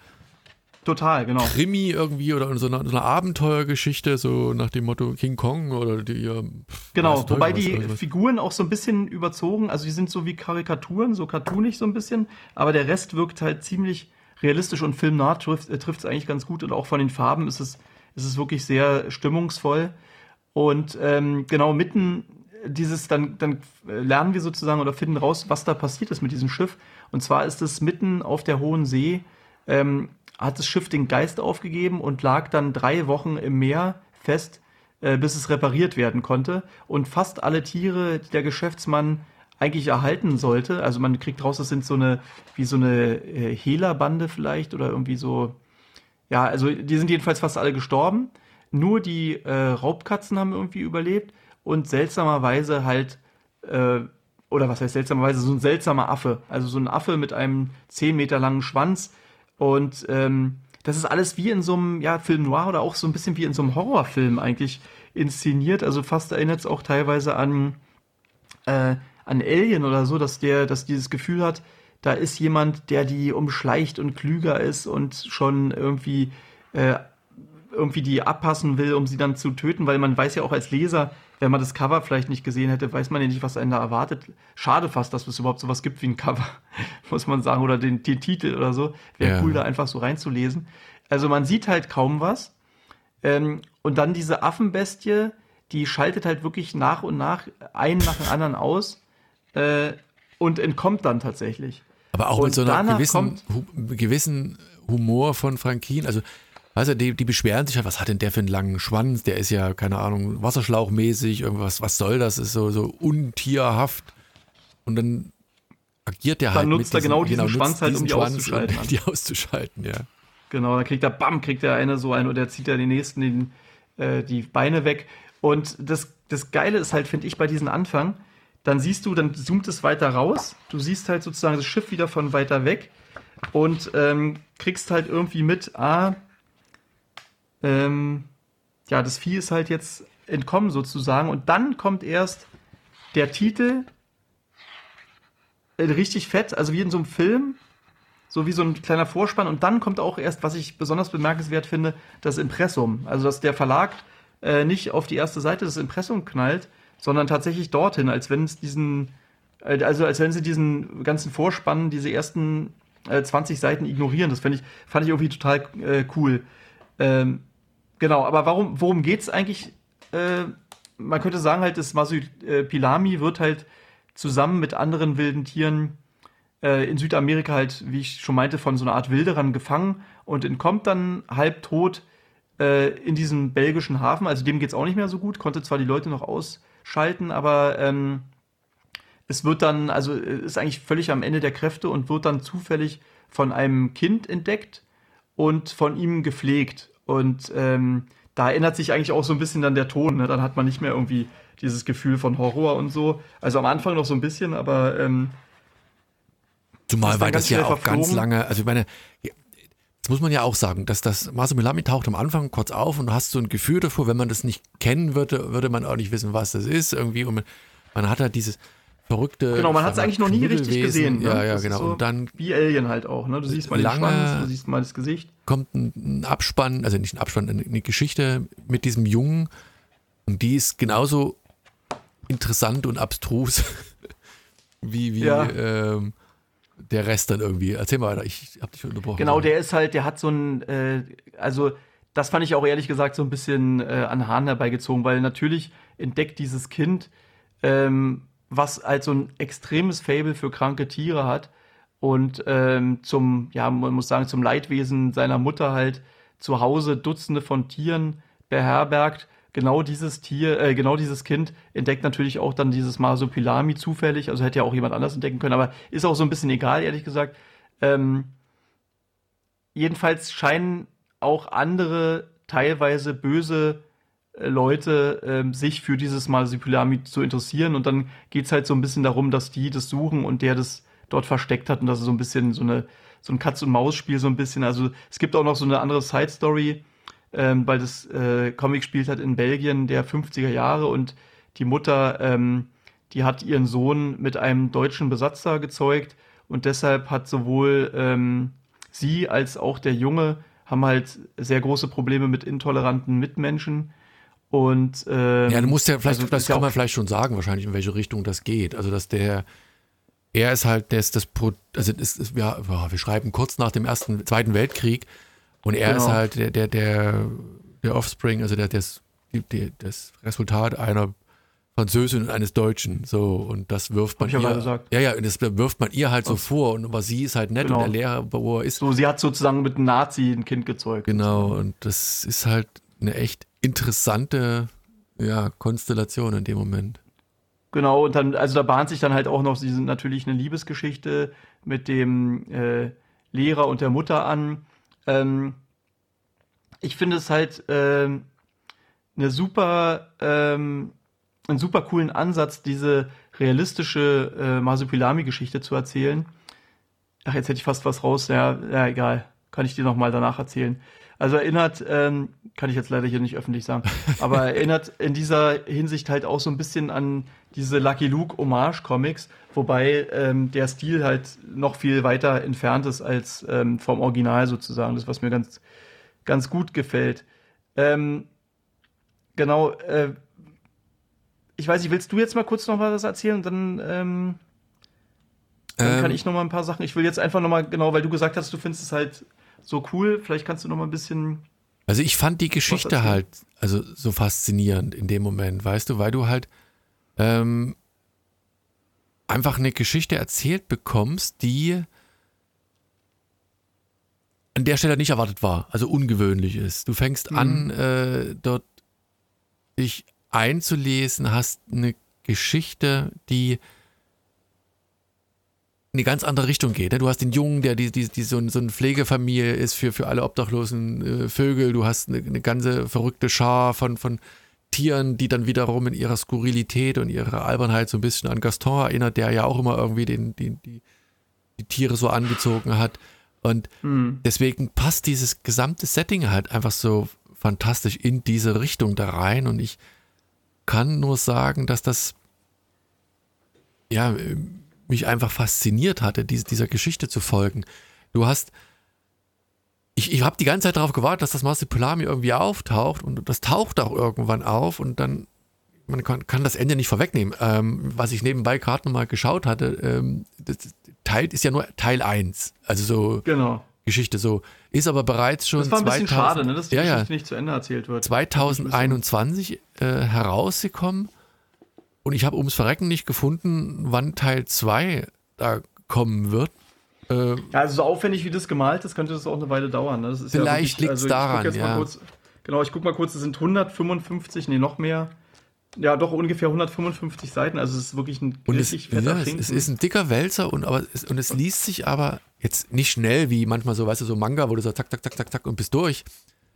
Total, genau. Krimi irgendwie oder so eine, so eine Abenteuergeschichte, so nach dem Motto King Kong oder die. Ja, genau, wobei die. Figuren auch so ein bisschen überzogen, also die sind so wie Karikaturen, so cartoonig so ein bisschen, aber der Rest wirkt halt ziemlich realistisch und filmnah trifft es äh, eigentlich ganz gut und auch von den Farben ist es, ist es wirklich sehr stimmungsvoll. Und ähm, genau mitten dieses, dann, dann lernen wir sozusagen oder finden raus, was da passiert ist mit diesem Schiff. Und zwar ist es mitten auf der hohen See. Ähm, hat das Schiff den Geist aufgegeben und lag dann drei Wochen im Meer fest, äh, bis es repariert werden konnte. Und fast alle Tiere, die der Geschäftsmann eigentlich erhalten sollte, also man kriegt raus, das sind so eine, wie so eine äh, Hehlerbande vielleicht oder irgendwie so, ja, also die sind jedenfalls fast alle gestorben. Nur die äh, Raubkatzen haben irgendwie überlebt und seltsamerweise halt, äh, oder was heißt seltsamerweise, so ein seltsamer Affe. Also so ein Affe mit einem 10 Meter langen Schwanz, und ähm, das ist alles wie in so einem ja, Film noir oder auch so ein bisschen wie in so einem Horrorfilm eigentlich inszeniert. Also fast erinnert es auch teilweise an, äh, an Alien oder so, dass der, dass dieses Gefühl hat, da ist jemand, der die umschleicht und klüger ist und schon irgendwie, äh, irgendwie die abpassen will, um sie dann zu töten, weil man weiß ja auch als Leser, wenn man das Cover vielleicht nicht gesehen hätte, weiß man ja nicht, was einen da erwartet. Schade fast, dass es überhaupt sowas gibt wie ein Cover, muss man sagen, oder den, den Titel oder so. Wäre ja. cool, da einfach so reinzulesen. Also man sieht halt kaum was. Ähm, und dann diese Affenbestie, die schaltet halt wirklich nach und nach einen nach dem anderen aus äh, und entkommt dann tatsächlich. Aber auch und mit so einer gewissen, hu gewissen Humor von Frankin. Also, weißt du, die, die beschweren sich halt, was hat denn der für einen langen Schwanz? Der ist ja, keine Ahnung, wasserschlauchmäßig, irgendwas, was soll das? Ist so, so untierhaft. Und dann agiert der dann halt. Dann nutzt er genau diesen genau, Schwanz halt, um die Schwanz auszuschalten. Um die auszuschalten, ja. Genau, dann kriegt er, bam, kriegt er eine so eine und der zieht er den nächsten den, äh, die Beine weg. Und das, das Geile ist halt, finde ich, bei diesem Anfang, dann siehst du, dann zoomt es weiter raus. Du siehst halt sozusagen das Schiff wieder von weiter weg und ähm, kriegst halt irgendwie mit, ah, ähm, ja, das Vieh ist halt jetzt entkommen sozusagen. Und dann kommt erst der Titel äh, richtig fett, also wie in so einem Film, so wie so ein kleiner Vorspann. Und dann kommt auch erst, was ich besonders bemerkenswert finde, das Impressum. Also, dass der Verlag äh, nicht auf die erste Seite des Impressum knallt, sondern tatsächlich dorthin, als wenn es diesen, äh, also als wenn sie diesen ganzen Vorspann, diese ersten äh, 20 Seiten ignorieren. Das ich, fand ich irgendwie total äh, cool. Ähm, genau, aber warum, worum geht's eigentlich? Äh, man könnte sagen halt, das Masupilami wird halt zusammen mit anderen wilden Tieren äh, in Südamerika halt, wie ich schon meinte, von so einer Art Wilderern gefangen und entkommt dann halb tot äh, in diesem belgischen Hafen. Also dem geht's auch nicht mehr so gut, konnte zwar die Leute noch aus schalten, aber ähm, es wird dann, also äh, ist eigentlich völlig am Ende der Kräfte und wird dann zufällig von einem Kind entdeckt und von ihm gepflegt. Und ähm, da ändert sich eigentlich auch so ein bisschen dann der Ton. Ne? Dann hat man nicht mehr irgendwie dieses Gefühl von Horror und so. Also am Anfang noch so ein bisschen, aber ähm, Zumal weil das ja auch verflogen. ganz lange, also ich meine, Jetzt muss man ja auch sagen, dass das Masumilami taucht am Anfang kurz auf und du hast so ein Gefühl davor, wenn man das nicht kennen würde, würde man auch nicht wissen, was das ist irgendwie. Und man, man hat halt dieses verrückte. Genau, man hat es eigentlich noch nie richtig gesehen. Ne? Ja, ja, das genau. So und dann wie Alien halt auch. Ne? Du siehst mal den Schwanz, du siehst mal das Gesicht. Kommt ein Abspann, also nicht ein Abspann, eine Geschichte mit diesem Jungen und die ist genauso interessant und abstrus wie wie ja. ähm, der Rest dann irgendwie. Erzähl mal weiter, ich hab dich unterbrochen. Genau, der ist halt, der hat so ein, äh, also das fand ich auch ehrlich gesagt so ein bisschen äh, an Hahn herbeigezogen, weil natürlich entdeckt dieses Kind, ähm, was halt so ein extremes Fable für kranke Tiere hat und ähm, zum, ja, man muss sagen, zum Leidwesen seiner Mutter halt zu Hause Dutzende von Tieren beherbergt genau dieses Tier, äh, genau dieses Kind entdeckt natürlich auch dann dieses Masopilami zufällig. Also hätte ja auch jemand anders entdecken können, aber ist auch so ein bisschen egal, ehrlich gesagt. Ähm, jedenfalls scheinen auch andere, teilweise böse Leute ähm, sich für dieses Masopilami zu interessieren. Und dann geht es halt so ein bisschen darum, dass die das suchen und der das dort versteckt hat und das ist so ein bisschen so eine so ein Katz-und-Maus-Spiel so ein bisschen. Also es gibt auch noch so eine andere Side-Story, ähm, weil das äh, Comic spielt halt in Belgien der 50er Jahre und die Mutter, ähm, die hat ihren Sohn mit einem deutschen Besatzer gezeugt und deshalb hat sowohl ähm, sie als auch der Junge haben halt sehr große Probleme mit intoleranten Mitmenschen. Und ähm, ja, du musst ja vielleicht, also, das kann man vielleicht schon sagen, wahrscheinlich in welche Richtung das geht. Also dass der er ist halt das, das also das, das, ja, wir schreiben kurz nach dem ersten, zweiten Weltkrieg und er genau. ist halt der, der, der, der Offspring, also der, das, der, das Resultat einer Französin und eines Deutschen. So, und das wirft man ihr. Gesagt. Ja, ja, und das wirft man ihr halt so vor. Und aber sie ist halt nett genau. und der Lehrer, wo er ist. So, sie hat sozusagen mit einem Nazi ein Kind gezeugt. Genau, und das ist halt eine echt interessante ja, Konstellation in dem Moment. Genau, und dann, also da bahnt sich dann halt auch noch diese natürlich eine Liebesgeschichte mit dem äh, Lehrer und der Mutter an. Ähm, ich finde es halt ähm, eine super, ähm, einen super coolen Ansatz, diese realistische äh, Masupilami-Geschichte zu erzählen. Ach, jetzt hätte ich fast was raus. Ja, ja egal. Kann ich dir nochmal danach erzählen. Also erinnert, ähm, kann ich jetzt leider hier nicht öffentlich sagen, aber erinnert in dieser Hinsicht halt auch so ein bisschen an diese Lucky Luke Hommage Comics, wobei ähm, der Stil halt noch viel weiter entfernt ist als ähm, vom Original sozusagen. Das, was mir ganz, ganz gut gefällt. Ähm, genau, äh, ich weiß nicht, willst du jetzt mal kurz noch was erzählen und dann, ähm, dann kann ähm. ich noch mal ein paar Sachen. Ich will jetzt einfach noch mal genau, weil du gesagt hast, du findest es halt so cool. Vielleicht kannst du noch mal ein bisschen. Also ich fand die Geschichte halt also so faszinierend in dem Moment, weißt du, weil du halt ähm, einfach eine Geschichte erzählt bekommst, die an der Stelle nicht erwartet war, also ungewöhnlich ist. Du fängst mhm. an, äh, dort dich einzulesen, hast eine Geschichte, die eine ganz andere Richtung geht. Ne? Du hast den Jungen, der die, die, die so, so eine Pflegefamilie ist für, für alle obdachlosen äh, Vögel. Du hast eine, eine ganze verrückte Schar von, von Tieren, die dann wiederum in ihrer Skurrilität und ihrer Albernheit so ein bisschen an Gaston erinnert, der ja auch immer irgendwie den, die, die, die Tiere so angezogen hat. Und mhm. deswegen passt dieses gesamte Setting halt einfach so fantastisch in diese Richtung da rein. Und ich kann nur sagen, dass das ja mich einfach fasziniert hatte, diese, dieser Geschichte zu folgen. Du hast, ich, ich habe die ganze Zeit darauf gewartet, dass das Marsupilami irgendwie auftaucht und das taucht auch irgendwann auf und dann, man kann, kann das Ende nicht vorwegnehmen. Ähm, was ich nebenbei gerade nochmal geschaut hatte, ähm, das Teil ist ja nur Teil 1. Also so genau. Geschichte so. Ist aber bereits schon. Das war ein 2000, bisschen schade, ne, dass die ja, Geschichte nicht zu Ende erzählt wird. 2021 äh, herausgekommen und ich habe ums Verrecken nicht gefunden, wann Teil 2 da kommen wird. Äh, ja, also so aufwendig wie das gemalt ist, könnte das auch eine Weile dauern. Ne? vielleicht ja liegt es also daran, ja. Kurz, genau, ich gucke mal kurz, es sind 155, nee, noch mehr. Ja, doch ungefähr 155 Seiten, also es ist wirklich ein und es, ja, es, es ist ein dicker Wälzer und, aber es, und es liest sich aber jetzt nicht schnell wie manchmal so, weißt du, so Manga, wo du so zack, zack, zack, zack, zack und bist durch.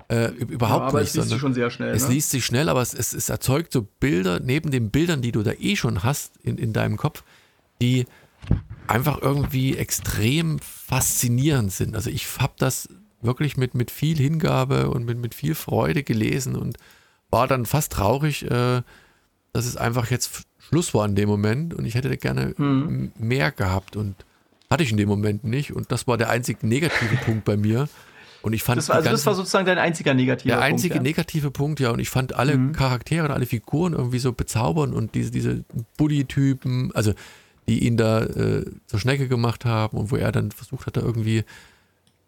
Äh, überhaupt ja, aber nicht. Es liest sich schon sehr schnell. Es ne? liest sich schnell, aber es, es, es, erzeugt so Bilder, neben den Bildern, die du da eh schon hast in, in deinem Kopf, die einfach irgendwie extrem faszinierend sind. Also ich habe das wirklich mit, mit viel Hingabe und mit, mit viel Freude gelesen und war dann fast traurig, äh, dass es einfach jetzt Schluss war in dem Moment und ich hätte gerne hm. mehr gehabt und hatte ich in dem Moment nicht und das war der einzige negative Punkt bei mir. Und ich fand das war, also ganzen, das war sozusagen dein einziger negativer Punkt. Der einzige ja. negative Punkt, ja. Und ich fand alle mhm. Charaktere und alle Figuren irgendwie so bezaubernd und diese, diese Bully-Typen, also die ihn da äh, zur Schnecke gemacht haben und wo er dann versucht hat, da irgendwie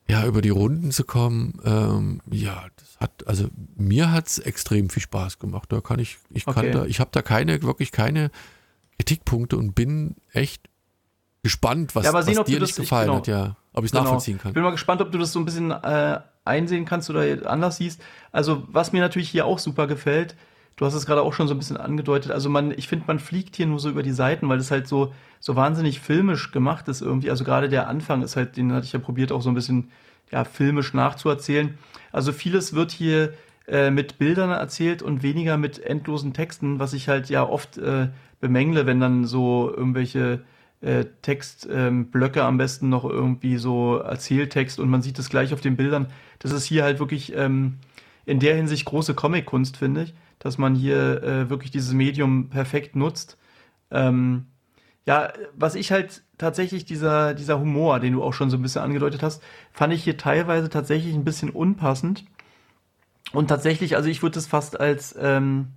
ja, über die Runden zu kommen. Ähm, ja, das hat, also mir hat es extrem viel Spaß gemacht. Da kann ich, ich kann okay. da, ich habe da keine, wirklich keine Kritikpunkte und bin echt gespannt, was, ja, sehen, was dir nicht gefallen genau, hat, ja. Ob ich es genau. nachvollziehen kann. Ich bin mal gespannt, ob du das so ein bisschen äh, einsehen kannst oder anders siehst. Also, was mir natürlich hier auch super gefällt, du hast es gerade auch schon so ein bisschen angedeutet, also man, ich finde, man fliegt hier nur so über die Seiten, weil es halt so, so wahnsinnig filmisch gemacht ist irgendwie. Also gerade der Anfang ist halt, den hatte ich ja probiert, auch so ein bisschen ja, filmisch nachzuerzählen. Also vieles wird hier äh, mit Bildern erzählt und weniger mit endlosen Texten, was ich halt ja oft äh, bemängle, wenn dann so irgendwelche äh, Textblöcke ähm, am besten noch irgendwie so Erzähltext und man sieht es gleich auf den Bildern. Das ist hier halt wirklich ähm, in der Hinsicht große Comic-Kunst, finde ich, dass man hier äh, wirklich dieses Medium perfekt nutzt. Ähm, ja, was ich halt tatsächlich dieser, dieser Humor, den du auch schon so ein bisschen angedeutet hast, fand ich hier teilweise tatsächlich ein bisschen unpassend. Und tatsächlich, also ich würde es fast als, ähm,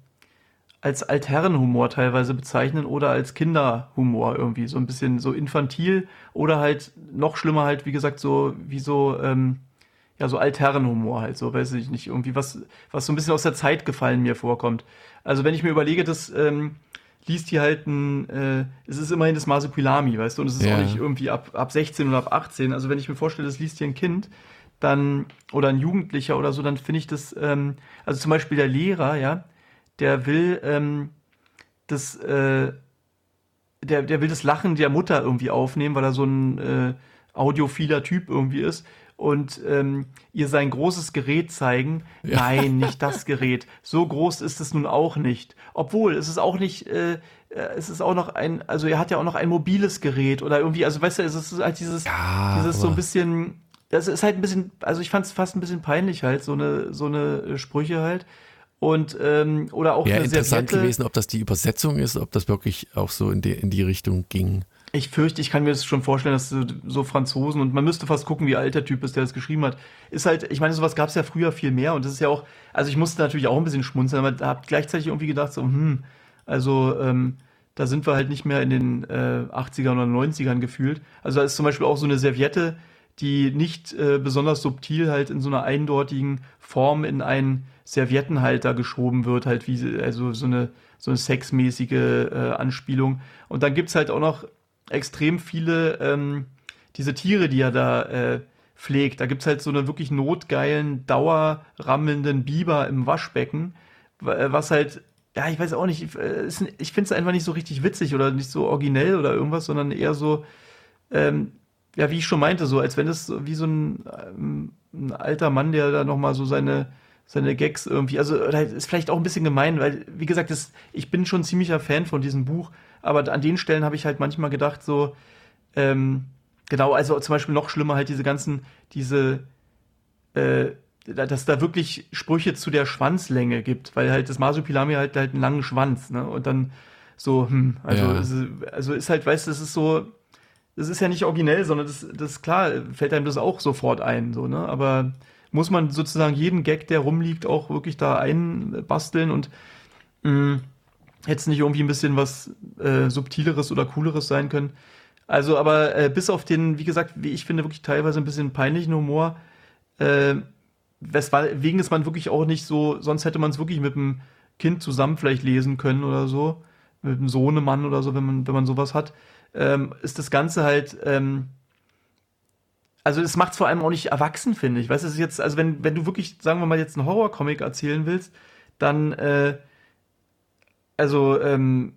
als Altherrenhumor teilweise bezeichnen oder als Kinderhumor irgendwie. So ein bisschen so infantil oder halt noch schlimmer halt, wie gesagt, so wie so, ähm, ja, so Altherrenhumor halt, so weiß ich nicht, irgendwie was, was so ein bisschen aus der Zeit gefallen mir vorkommt. Also wenn ich mir überlege, das ähm, liest hier halt ein, äh, es ist immerhin das Masupilami, weißt du, und es ist ja. auch nicht irgendwie ab, ab 16 oder ab 18. Also wenn ich mir vorstelle, das liest hier ein Kind, dann, oder ein Jugendlicher oder so, dann finde ich das, ähm, also zum Beispiel der Lehrer, ja, der will ähm, das, äh, der, der will das Lachen der Mutter irgendwie aufnehmen, weil er so ein äh, audiophiler Typ irgendwie ist und ähm, ihr sein großes Gerät zeigen. Ja. Nein, nicht das Gerät. So groß ist es nun auch nicht. Obwohl, es ist auch nicht, äh, äh, es ist auch noch ein, also er hat ja auch noch ein mobiles Gerät oder irgendwie, also weißt du, es ist halt dieses, ja, dieses so ein bisschen, das ist halt ein bisschen, also ich fand es fast ein bisschen peinlich halt, so eine, so eine Sprüche halt. Und ähm, oder auch Wäre interessant Serviette. gewesen, ob das die Übersetzung ist, ob das wirklich auch so in die, in die Richtung ging. Ich fürchte, ich kann mir das schon vorstellen, dass so Franzosen und man müsste fast gucken, wie alt der Typ ist, der das geschrieben hat. Ist halt, ich meine, sowas gab es ja früher viel mehr und das ist ja auch, also ich musste natürlich auch ein bisschen schmunzeln, aber habe gleichzeitig irgendwie gedacht, so, hm, also ähm, da sind wir halt nicht mehr in den äh, 80ern oder 90ern gefühlt. Also da ist zum Beispiel auch so eine Serviette, die nicht äh, besonders subtil halt in so einer eindeutigen Form in einen Serviettenhalter geschoben wird, halt wie also so eine so eine sexmäßige äh, Anspielung. Und dann gibt's halt auch noch extrem viele ähm, diese Tiere, die er da äh, pflegt. Da gibt es halt so einen wirklich notgeilen, dauerrammelnden Biber im Waschbecken, was halt, ja, ich weiß auch nicht, ich finde es einfach nicht so richtig witzig oder nicht so originell oder irgendwas, sondern eher so, ähm, ja, wie ich schon meinte, so als wenn es wie so ein, ähm, ein alter Mann, der da nochmal so seine, seine Gags irgendwie, also ist vielleicht auch ein bisschen gemein, weil, wie gesagt, das, ich bin schon ziemlicher Fan von diesem Buch, aber an den Stellen habe ich halt manchmal gedacht, so, ähm, genau, also zum Beispiel noch schlimmer halt diese ganzen, diese, äh, dass da wirklich Sprüche zu der Schwanzlänge gibt, weil halt das Masupilami halt halt einen langen Schwanz, ne? Und dann so, hm, also, ja. ist, also ist halt, weißt du, das ist so, das ist ja nicht originell, sondern das, das ist klar, fällt einem das auch sofort ein, so, ne? Aber muss man sozusagen jeden Gag, der rumliegt, auch wirklich da einbasteln und hm, hätte es nicht irgendwie ein bisschen was äh, Subtileres oder Cooleres sein können. Also, aber äh, bis auf den, wie gesagt, wie ich finde, wirklich teilweise ein bisschen peinlichen Humor, äh, weswegen ist man wirklich auch nicht so, sonst hätte man es wirklich mit dem Kind zusammen vielleicht lesen können oder so, mit dem Sohnemann oder so, wenn man, wenn man sowas hat, ähm, ist das Ganze halt, ähm, also es macht es vor allem auch nicht erwachsen, finde ich. Weißt du, jetzt, also wenn, wenn du wirklich, sagen wir mal, jetzt einen Horrorcomic erzählen willst, dann, äh, also, ähm,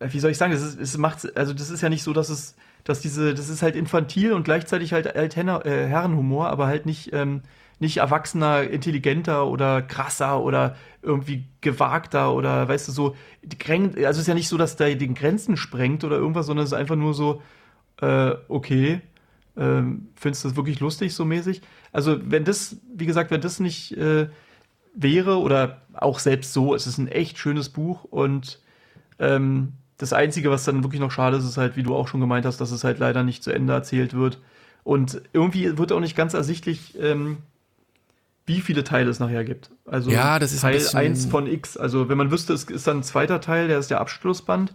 wie soll ich sagen, das ist, es macht, also das ist ja nicht so, dass es, dass diese, das ist halt infantil und gleichzeitig halt Altena, äh, Herrenhumor, aber halt nicht, ähm, nicht erwachsener, intelligenter oder krasser oder irgendwie gewagter oder weißt du so, also es ist ja nicht so, dass der den Grenzen sprengt oder irgendwas, sondern es ist einfach nur so, äh, okay, ähm, findest du das wirklich lustig so mäßig? Also wenn das, wie gesagt, wenn das nicht äh, wäre oder auch selbst so, es ist ein echt schönes Buch und ähm, das Einzige, was dann wirklich noch schade ist, ist halt, wie du auch schon gemeint hast, dass es halt leider nicht zu Ende erzählt wird. Und irgendwie wird auch nicht ganz ersichtlich, ähm, wie viele Teile es nachher gibt. Also ja, das ist Teil 1 von X. Also wenn man wüsste, es ist dann ein zweiter Teil, der ist der Abschlussband,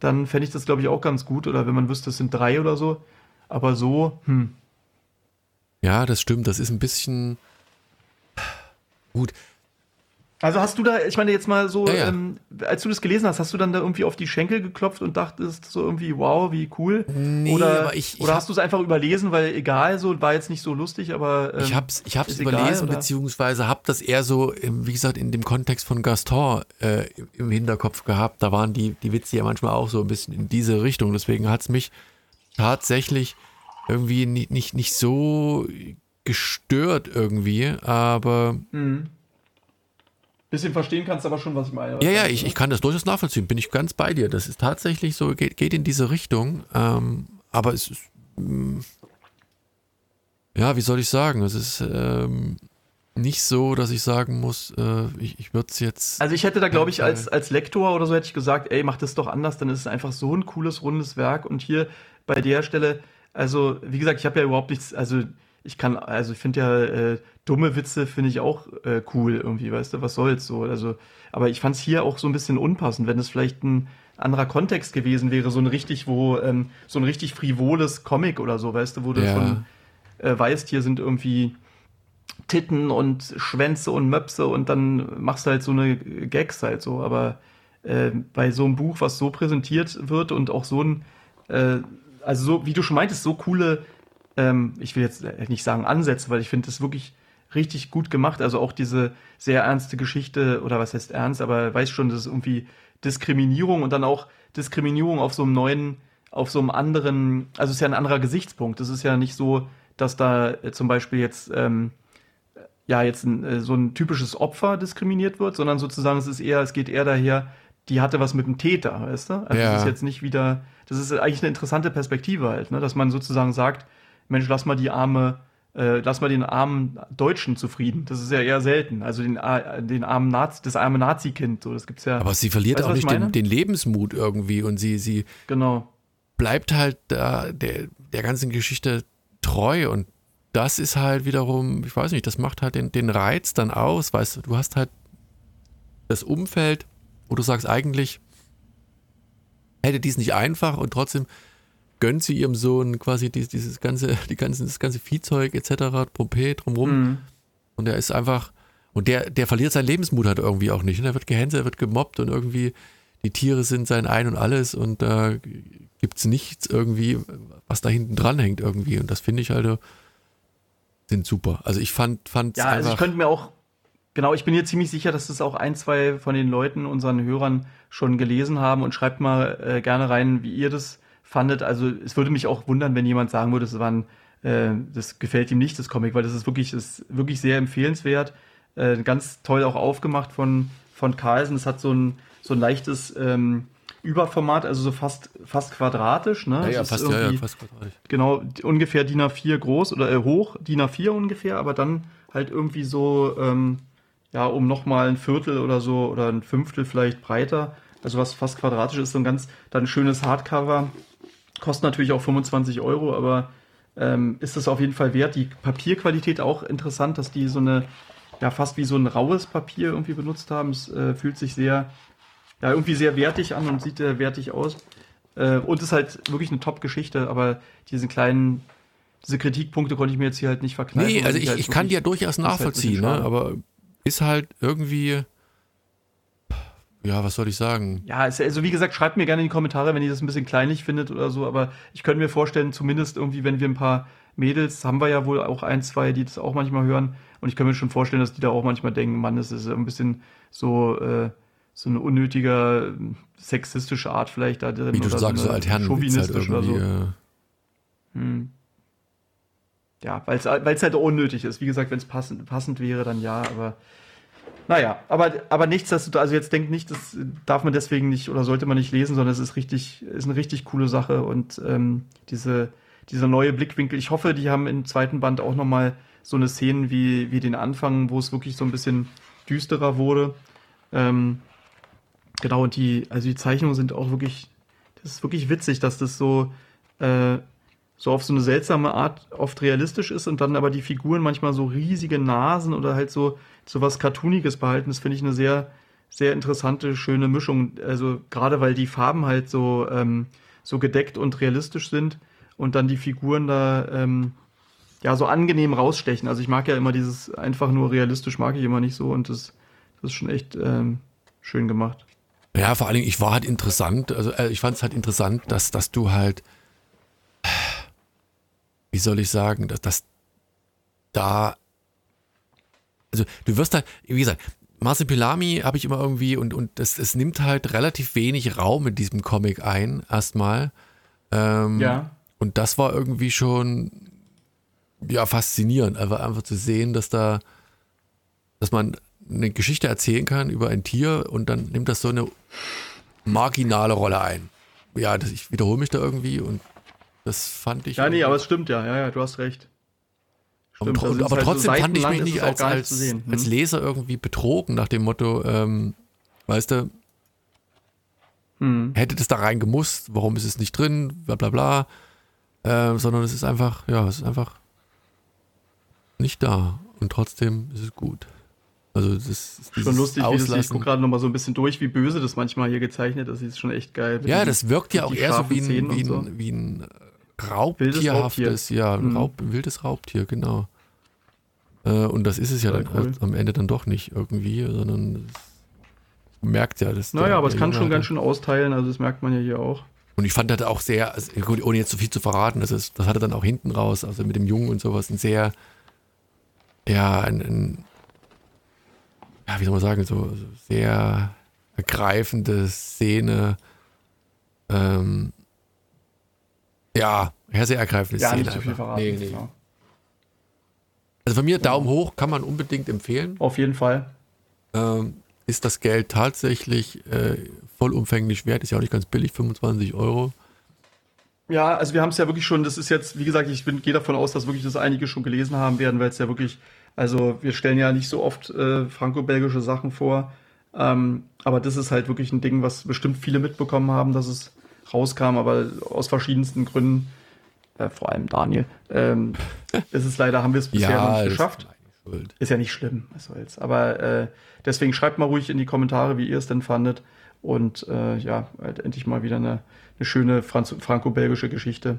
dann fände ich das, glaube ich, auch ganz gut. Oder wenn man wüsste, es sind drei oder so. Aber so, hm. Ja, das stimmt. Das ist ein bisschen gut. Also hast du da, ich meine jetzt mal so, ja, ja. Ähm, als du das gelesen hast, hast du dann da irgendwie auf die Schenkel geklopft und dachtest so irgendwie, wow, wie cool? Nee, oder ich, oder hast du es einfach überlesen, weil egal, so war jetzt nicht so lustig, aber ähm, ich hab's, ich hab's überlesen egal, beziehungsweise hab das eher so, wie gesagt, in dem Kontext von Gaston äh, im Hinterkopf gehabt. Da waren die die Witze ja manchmal auch so ein bisschen in diese Richtung. Deswegen hat's mich tatsächlich irgendwie nicht nicht, nicht so gestört irgendwie, aber mhm bisschen verstehen kannst, aber schon, was ich meine. Ja, ja, ich, ich kann das durchaus nachvollziehen, bin ich ganz bei dir. Das ist tatsächlich so, geht, geht in diese Richtung, ähm, aber es ist, mm, ja, wie soll ich sagen, es ist ähm, nicht so, dass ich sagen muss, äh, ich, ich würde es jetzt. Also ich hätte da, glaube ich, als, als Lektor oder so hätte ich gesagt, ey, mach das doch anders, dann ist es einfach so ein cooles, rundes Werk und hier bei der Stelle, also wie gesagt, ich habe ja überhaupt nichts, also ich kann, also ich finde ja, äh, dumme Witze finde ich auch äh, cool irgendwie, weißt du, was soll's so. Also, aber ich fand es hier auch so ein bisschen unpassend, wenn es vielleicht ein anderer Kontext gewesen wäre, so ein richtig, wo, ähm, so ein richtig frivoles Comic oder so, weißt du, wo du ja. schon äh, weißt, hier sind irgendwie Titten und Schwänze und Möpse und dann machst du halt so eine Gags halt so, aber äh, bei so einem Buch, was so präsentiert wird und auch so ein, äh, also so, wie du schon meintest, so coole ähm, ich will jetzt nicht sagen Ansätze, weil ich finde das wirklich richtig gut gemacht. Also auch diese sehr ernste Geschichte, oder was heißt ernst, aber weiß schon, das ist irgendwie Diskriminierung und dann auch Diskriminierung auf so einem neuen, auf so einem anderen, also es ist ja ein anderer Gesichtspunkt. Es ist ja nicht so, dass da äh, zum Beispiel jetzt ähm, ja jetzt ein, äh, so ein typisches Opfer diskriminiert wird, sondern sozusagen es ist eher, es geht eher daher, die hatte was mit dem Täter, weißt du? Also ja. das ist jetzt nicht wieder, das ist eigentlich eine interessante Perspektive halt, ne? dass man sozusagen sagt, Mensch, lass mal die arme, äh, lass mal den armen Deutschen zufrieden. Das ist ja eher selten. Also den, den armen Nazi, das arme Nazi-Kind, so, das gibt's ja. Aber sie verliert weißt, auch nicht den, den, Lebensmut irgendwie und sie, sie genau. bleibt halt da der, der ganzen Geschichte treu und das ist halt wiederum, ich weiß nicht, das macht halt den, den Reiz dann aus, weißt du, du hast halt das Umfeld, wo du sagst, eigentlich hätte dies nicht einfach und trotzdem gönnt sie ihrem Sohn quasi dieses, dieses ganze, die ganzen, das ganze Viehzeug etc., Trompet drumrum. Mhm. Und er ist einfach, und der, der verliert seinen Lebensmut halt irgendwie auch nicht. Und er wird gehänselt, er wird gemobbt und irgendwie die Tiere sind sein Ein und Alles und da äh, gibt es nichts irgendwie, was da hinten dran hängt irgendwie. Und das finde ich halt sind super. Also ich fand, fand Ja, also ich könnte mir auch, genau, ich bin hier ziemlich sicher, dass das auch ein, zwei von den Leuten, unseren Hörern, schon gelesen haben und schreibt mal äh, gerne rein, wie ihr das fandet. Also es würde mich auch wundern, wenn jemand sagen würde, das war ein, äh, das gefällt ihm nicht, das Comic, weil das ist wirklich, ist wirklich sehr empfehlenswert. Äh, ganz toll auch aufgemacht von, von Carlsen. Es hat so ein, so ein leichtes ähm, Überformat, also so fast, fast quadratisch. Ne? Ja, ja, fast, ja, ja, fast quadratisch. Genau, ungefähr DIN A4 groß oder äh, hoch, DIN A4 ungefähr, aber dann halt irgendwie so, ähm, ja, um nochmal ein Viertel oder so oder ein Fünftel vielleicht breiter. Also was fast quadratisch ist, so ein ganz, dann ein schönes Hardcover. Kostet natürlich auch 25 Euro, aber ähm, ist das auf jeden Fall wert. Die Papierqualität auch interessant, dass die so eine, ja, fast wie so ein raues Papier irgendwie benutzt haben. Es äh, fühlt sich sehr, ja, irgendwie sehr wertig an und sieht sehr wertig aus. Äh, und ist halt wirklich eine Top-Geschichte, aber diese kleinen, diese Kritikpunkte konnte ich mir jetzt hier halt nicht verkneifen. Nee, also ich, halt ich kann die ja durchaus halt nachvollziehen, halt ne? aber ist halt irgendwie, ja, was soll ich sagen? Ja, also wie gesagt, schreibt mir gerne in die Kommentare, wenn ihr das ein bisschen kleinlich findet oder so, aber ich könnte mir vorstellen, zumindest irgendwie, wenn wir ein paar Mädels, haben wir ja wohl auch ein, zwei, die das auch manchmal hören, und ich kann mir schon vorstellen, dass die da auch manchmal denken, Mann, das ist ein bisschen so, äh, so eine unnötige sexistische Art vielleicht da drin. Wie du oder sagst, so, so chauvinistisch halt oder so. Äh hm. Ja, weil es halt unnötig ist. Wie gesagt, wenn es passend, passend wäre, dann ja, aber naja, aber, aber nichtsdestotrotz, also jetzt denkt nicht, das darf man deswegen nicht oder sollte man nicht lesen, sondern es ist richtig, ist eine richtig coole Sache und ähm, diese, dieser neue Blickwinkel, ich hoffe, die haben im zweiten Band auch nochmal so eine Szene wie, wie den Anfang, wo es wirklich so ein bisschen düsterer wurde. Ähm, genau, und die, also die Zeichnungen sind auch wirklich, das ist wirklich witzig, dass das so, äh, so auf so eine seltsame Art oft realistisch ist und dann aber die Figuren manchmal so riesige Nasen oder halt so, so was Cartooniges behalten. Das finde ich eine sehr, sehr interessante, schöne Mischung. Also gerade weil die Farben halt so, ähm, so gedeckt und realistisch sind und dann die Figuren da ähm, ja so angenehm rausstechen. Also ich mag ja immer dieses einfach nur realistisch mag ich immer nicht so und das, das ist schon echt ähm, schön gemacht. Ja, vor allen Dingen, ich war halt interessant, also äh, ich fand es halt interessant, dass, dass du halt, wie soll ich sagen, dass, dass da, also du wirst halt, wie gesagt, Marcel Pilami habe ich immer irgendwie und, und es, es nimmt halt relativ wenig Raum in diesem Comic ein, erstmal. Ähm, ja. Und das war irgendwie schon ja faszinierend, einfach, einfach zu sehen, dass da, dass man eine Geschichte erzählen kann über ein Tier und dann nimmt das so eine marginale Rolle ein. Ja, das, ich wiederhole mich da irgendwie und das fand ich. Ja, nee, aber es stimmt ja, ja, ja, du hast recht. Stimmt, aber, aber halt trotzdem so fand ich mich nicht als, als, hm? als Leser irgendwie betrogen nach dem Motto, ähm, weißt du, hm. hätte das da rein gemusst, warum ist es nicht drin, bla bla bla, äh, sondern es ist einfach, ja, es ist einfach nicht da und trotzdem ist es gut. Also das ist schon lustig, wie das, ich gucke gerade noch mal so ein bisschen durch, wie böse das manchmal hier gezeichnet ist. Das ist schon echt geil. Ja, das wirkt ja auch eher so wie ein, wie, so. ein, wie ein Raubtierhaftes, ja, ein mhm. Raub, wildes Raubtier, genau. Äh, und das ist es ja dann cool. am Ende dann doch nicht irgendwie, sondern merkt ja, dass. Naja, aber es kann schon ganz schön austeilen, also das merkt man ja hier auch. Und ich fand das auch sehr, also, gut, ohne jetzt zu so viel zu verraten, das, ist, das hatte dann auch hinten raus, also mit dem Jungen und sowas, ein sehr, ja, ein, ein ja, wie soll man sagen, so sehr ergreifende Szene. Ähm, ja, ja, sehr ergreifende ja, Szene. Nicht zu viel verraten, nee, nee. Genau. Also von mir Daumen hoch, kann man unbedingt empfehlen. Auf jeden Fall. Ähm, ist das Geld tatsächlich äh, vollumfänglich wert? Ist ja auch nicht ganz billig, 25 Euro. Ja, also wir haben es ja wirklich schon, das ist jetzt, wie gesagt, ich bin, gehe davon aus, dass wirklich das einige schon gelesen haben werden, weil es ja wirklich also wir stellen ja nicht so oft äh, franco-belgische Sachen vor. Ähm, aber das ist halt wirklich ein Ding, was bestimmt viele mitbekommen haben, dass es rauskam, aber aus verschiedensten Gründen, äh, vor allem Daniel, ähm, ist es leider, haben wir es bisher ja, noch nicht geschafft. Ist, ist ja nicht schlimm, was soll's. Aber äh, deswegen schreibt mal ruhig in die Kommentare, wie ihr es denn fandet. Und äh, ja, halt endlich mal wieder eine, eine schöne franco-belgische Geschichte.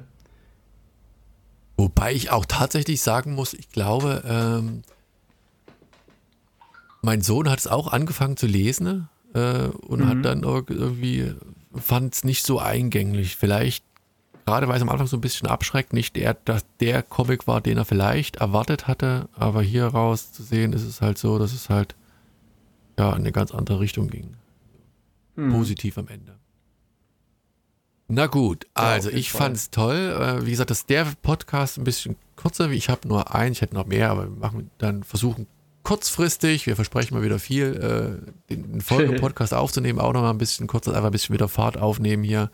Wobei ich auch tatsächlich sagen muss, ich glaube, ähm, mein Sohn hat es auch angefangen zu lesen äh, und mhm. hat dann irgendwie, fand es nicht so eingänglich. Vielleicht gerade weil es am Anfang so ein bisschen abschreckt, nicht der, dass der Comic war, den er vielleicht erwartet hatte, aber hier raus zu sehen, ist es halt so, dass es halt ja in eine ganz andere Richtung ging. Hm. Positiv am Ende. Na gut, also ja, ich Fall. fand's toll. Äh, wie gesagt, dass der Podcast ein bisschen kürzer, ich habe nur einen, ich hätte noch mehr, aber wir machen dann versuchen kurzfristig, wir versprechen mal wieder viel, äh, den Folge-Podcast aufzunehmen, auch noch mal ein bisschen kurz, einfach ein bisschen wieder Fahrt aufnehmen hier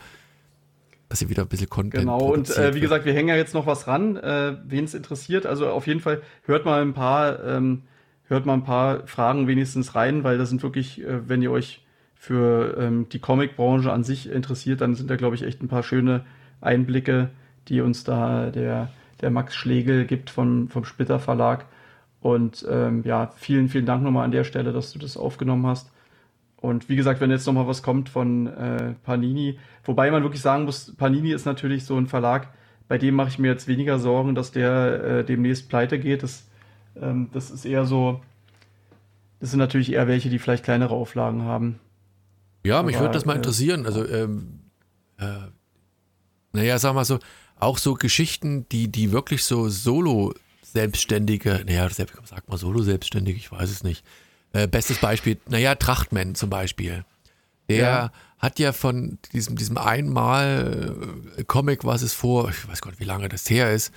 dass ihr wieder ein bisschen Content Genau, und äh, wie gesagt, wir hängen ja jetzt noch was ran, äh, wen es interessiert. Also auf jeden Fall hört mal ein paar, ähm, hört mal ein paar Fragen wenigstens rein, weil das sind wirklich, äh, wenn ihr euch für ähm, die Comic-Branche an sich interessiert, dann sind da, glaube ich, echt ein paar schöne Einblicke, die uns da der, der Max Schlegel gibt vom, vom Splitter Verlag. Und ähm, ja, vielen, vielen Dank nochmal an der Stelle, dass du das aufgenommen hast. Und wie gesagt, wenn jetzt noch mal was kommt von äh, Panini, wobei man wirklich sagen muss, Panini ist natürlich so ein Verlag, bei dem mache ich mir jetzt weniger Sorgen, dass der äh, demnächst pleite geht. Das, ähm, das ist eher so, das sind natürlich eher welche, die vielleicht kleinere Auflagen haben. Ja, mich würde das mal äh, interessieren. Also, ähm, äh, naja, sag mal so, auch so Geschichten, die, die wirklich so Solo-Selbstständige, naja, sag mal Solo-Selbstständige, ich weiß es nicht äh, bestes Beispiel, naja, Trachtman zum Beispiel. Der ja. hat ja von diesem, diesem einmal äh, Comic, was es vor, ich weiß nicht, wie lange das her ist,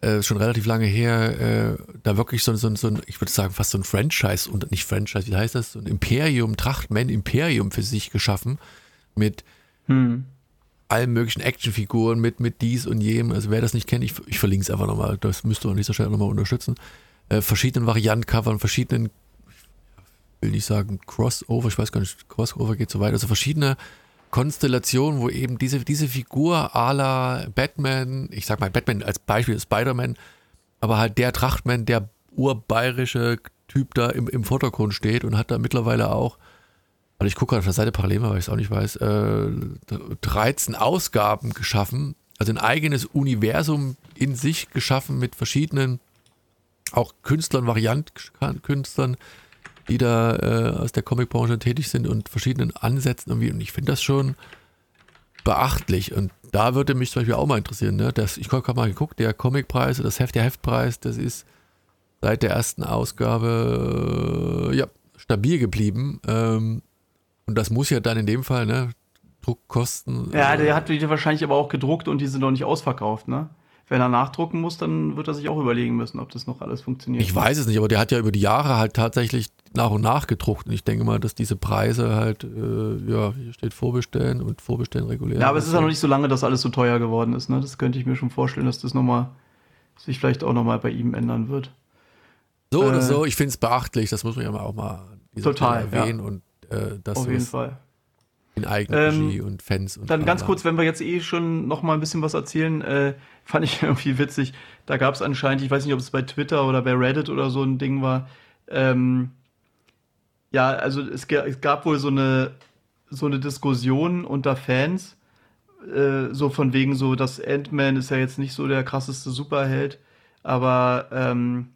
äh, schon relativ lange her, äh, da wirklich so, so, so ein, ich würde sagen, fast so ein Franchise und nicht Franchise, wie heißt das? So ein Imperium, Trachtman Imperium für sich geschaffen mit hm. Allen möglichen Actionfiguren, mit, mit dies und jenem. Also wer das nicht kennt, ich, ich verlinke es einfach nochmal, das müsst ihr an dieser Stelle nochmal unterstützen. Äh, verschiedenen Variantcovern, verschiedenen will nicht sagen Crossover, ich weiß gar nicht, Crossover geht so weit, also verschiedene Konstellationen, wo eben diese, diese Figur à la Batman, ich sag mal Batman als Beispiel Spider-Man, aber halt der Trachtman, der urbayerische Typ da im, im Vordergrund steht und hat da mittlerweile auch, weil ich gucke auf der Seite parallel, weil ich es auch nicht weiß, äh, 13 Ausgaben geschaffen, also ein eigenes Universum in sich geschaffen mit verschiedenen auch Künstlern, Variantkünstlern, die da äh, aus der Comicbranche tätig sind und verschiedenen Ansätzen irgendwie. Und ich finde das schon beachtlich. Und da würde mich zum Beispiel auch mal interessieren, ne? Das, ich habe mal geguckt, der Comicpreis, das Heft, der Heftpreis, das ist seit der ersten Ausgabe äh, ja, stabil geblieben. Ähm, und das muss ja dann in dem Fall, ne, Druckkosten. Ja, der hat die wahrscheinlich aber auch gedruckt und die sind noch nicht ausverkauft, ne? wenn er nachdrucken muss, dann wird er sich auch überlegen müssen, ob das noch alles funktioniert. Ich weiß es nicht, aber der hat ja über die Jahre halt tatsächlich nach und nach gedruckt. Und ich denke mal, dass diese Preise halt, äh, ja, hier steht vorbestellen und vorbestellen regulär. Ja, aber es ist ja noch nicht so lange, dass alles so teuer geworden ist. Ne? Das könnte ich mir schon vorstellen, dass das nochmal, sich vielleicht auch nochmal bei ihm ändern wird. So äh, oder so, ich finde es beachtlich, das muss man ja auch mal total erwähnen ja. und äh, das Auf jeden Fall. In Eigenregie ähm, und Fans. Und dann ganz kurz, wenn wir jetzt eh schon noch mal ein bisschen was erzählen, äh, fand ich irgendwie witzig. Da gab es anscheinend, ich weiß nicht, ob es bei Twitter oder bei Reddit oder so ein Ding war. Ähm, ja, also es, es, gab wohl so eine, so eine Diskussion unter Fans, äh, so von wegen so, dass Ant-Man ist ja jetzt nicht so der krasseste Superheld, aber ähm,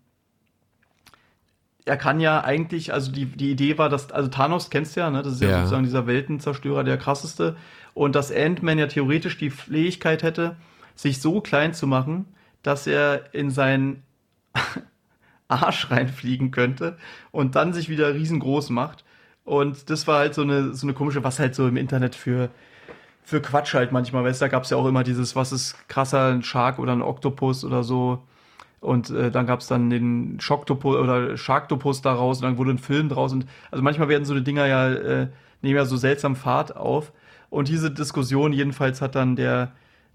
er kann ja eigentlich, also die, die Idee war, dass, also Thanos kennst du ja, ne? Das ist ja, ja sozusagen dieser Weltenzerstörer, der krasseste. Und dass Ant-Man ja theoretisch die Fähigkeit hätte, sich so klein zu machen, dass er in seinen Arsch reinfliegen könnte und dann sich wieder riesengroß macht. Und das war halt so eine, so eine komische, was halt so im Internet für, für Quatsch halt manchmal, weißt du, da gab es ja auch immer dieses, was ist krasser, ein Shark oder ein Oktopus oder so und äh, dann gab es dann den Schocktopus oder Sharktopus daraus und dann wurde ein Film draus. Und also manchmal werden so eine Dinger ja, äh, nehmen ja so seltsam Fahrt auf. Und diese Diskussion jedenfalls hat dann der,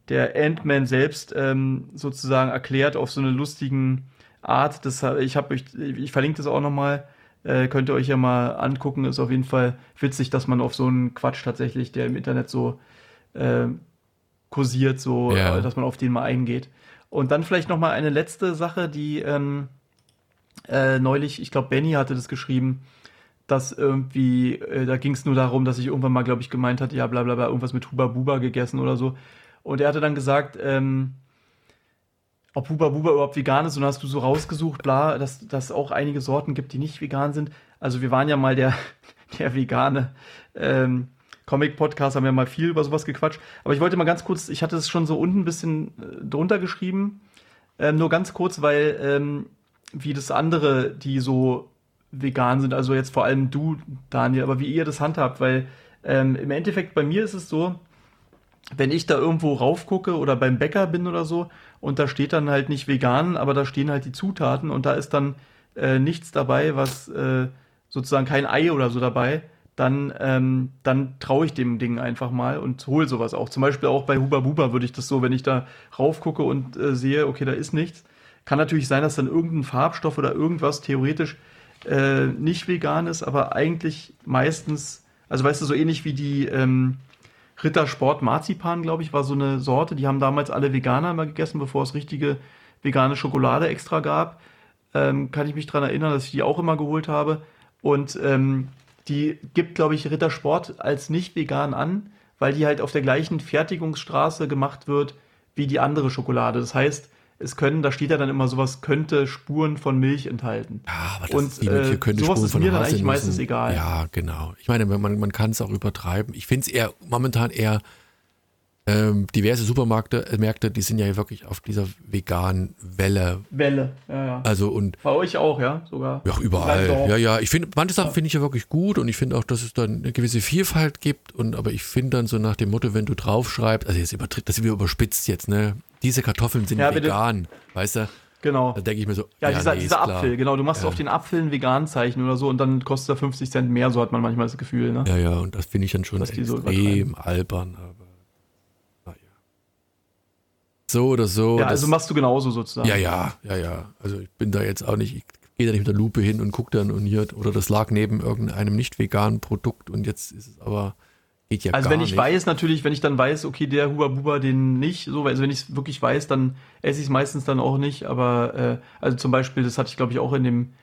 der Ant-Man selbst ähm, sozusagen erklärt auf so eine lustigen Art. Das, ich, hab, ich, ich verlinke das auch nochmal. Äh, könnt ihr euch ja mal angucken. Ist auf jeden Fall witzig, dass man auf so einen Quatsch tatsächlich, der im Internet so äh, kursiert, so, ja. äh, dass man auf den mal eingeht. Und dann vielleicht noch mal eine letzte Sache, die ähm, äh, neulich, ich glaube, Benny hatte das geschrieben, dass irgendwie, äh, da ging es nur darum, dass ich irgendwann mal, glaube ich, gemeint hatte, ja, bla bla bla, irgendwas mit Huba Buba gegessen oder so. Und er hatte dann gesagt, ähm, ob Huba Buba überhaupt vegan ist. Und hast du so rausgesucht, bla, dass es auch einige Sorten gibt, die nicht vegan sind. Also wir waren ja mal der, der vegane ähm, Comic-Podcasts haben ja mal viel über sowas gequatscht. Aber ich wollte mal ganz kurz, ich hatte es schon so unten ein bisschen äh, drunter geschrieben. Ähm, nur ganz kurz, weil ähm, wie das andere, die so vegan sind, also jetzt vor allem du, Daniel, aber wie ihr das handhabt, weil ähm, im Endeffekt bei mir ist es so, wenn ich da irgendwo raufgucke oder beim Bäcker bin oder so und da steht dann halt nicht vegan, aber da stehen halt die Zutaten und da ist dann äh, nichts dabei, was äh, sozusagen kein Ei oder so dabei, dann, ähm, dann traue ich dem Ding einfach mal und hole sowas auch. Zum Beispiel auch bei Huba Buba würde ich das so, wenn ich da raufgucke und äh, sehe, okay, da ist nichts. Kann natürlich sein, dass dann irgendein Farbstoff oder irgendwas theoretisch äh, nicht vegan ist, aber eigentlich meistens, also weißt du, so ähnlich wie die ähm, Rittersport Marzipan, glaube ich, war so eine Sorte. Die haben damals alle Veganer immer gegessen, bevor es richtige vegane Schokolade extra gab. Ähm, kann ich mich daran erinnern, dass ich die auch immer geholt habe. Und ähm, die gibt, glaube ich, Rittersport als nicht vegan an, weil die halt auf der gleichen Fertigungsstraße gemacht wird wie die andere Schokolade. Das heißt, es können, da steht ja dann immer sowas, könnte Spuren von Milch enthalten. Ja, aber das und ist äh, könnte sowas Spuren ist mir dann eigentlich meistens egal. Ja, genau. Ich meine, man, man kann es auch übertreiben. Ich finde es eher momentan eher ähm, diverse Supermärkte, äh, Märkte, die sind ja wirklich auf dieser veganen Welle. Welle, ja, ja. Also und bei euch auch, ja, sogar. Ja, überall. Ja, ja. Ich finde, manche Sachen finde ich ja wirklich gut und ich finde auch, dass es dann eine gewisse Vielfalt gibt. Und aber ich finde dann so nach dem Motto, wenn du draufschreibst, also jetzt übertritt, das wieder überspitzt jetzt, ne? Diese Kartoffeln sind ja, vegan, weißt du? Genau. Da denke ich mir so, ja, ja dieser, nee, dieser Apfel, genau. Du machst ja. auf den Apfel ein Vegan-Zeichen oder so und dann kostet er 50 Cent mehr, so hat man manchmal das Gefühl, ne? Ja, ja, und das finde ich dann schon extrem so albern. So oder so. Ja, also machst du genauso sozusagen. Ja, ja, ja, ja. Also ich bin da jetzt auch nicht, ich gehe da nicht mit der Lupe hin und gucke dann und hier, oder das lag neben irgendeinem nicht veganen Produkt und jetzt ist es aber, geht ja Also wenn ich nicht. weiß natürlich, wenn ich dann weiß, okay, der Huba Buba den nicht, so, also wenn ich es wirklich weiß, dann esse ich es meistens dann auch nicht, aber äh, also zum Beispiel, das hatte ich glaube ich auch in dem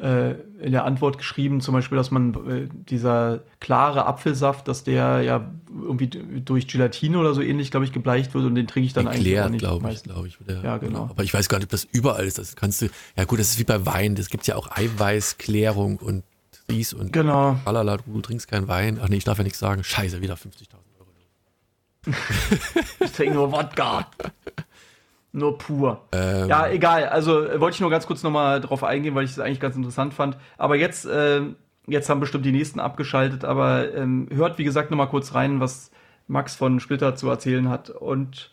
äh, in der Antwort geschrieben, zum Beispiel, dass man äh, dieser klare Apfelsaft, dass der ja irgendwie durch Gelatine oder so ähnlich, glaube ich, gebleicht wird und den trinke ich dann Geklärt, eigentlich auch nicht. glaube ich, glaube ich. Der, ja, genau. Aber ich weiß gar nicht, ob das überall ist. Das kannst du, ja gut, das ist wie bei Wein. Das gibt ja auch Eiweißklärung und dies und genau. Alala, du trinkst keinen Wein. Ach nee, ich darf ja nichts sagen. Scheiße, wieder 50.000 Euro. ich trinke nur Wodka. Nur pur. Ähm. Ja, egal. Also äh, wollte ich nur ganz kurz nochmal drauf eingehen, weil ich es eigentlich ganz interessant fand. Aber jetzt, äh, jetzt haben bestimmt die nächsten abgeschaltet, aber ähm, hört, wie gesagt, nochmal kurz rein, was Max von Splitter zu erzählen hat. Und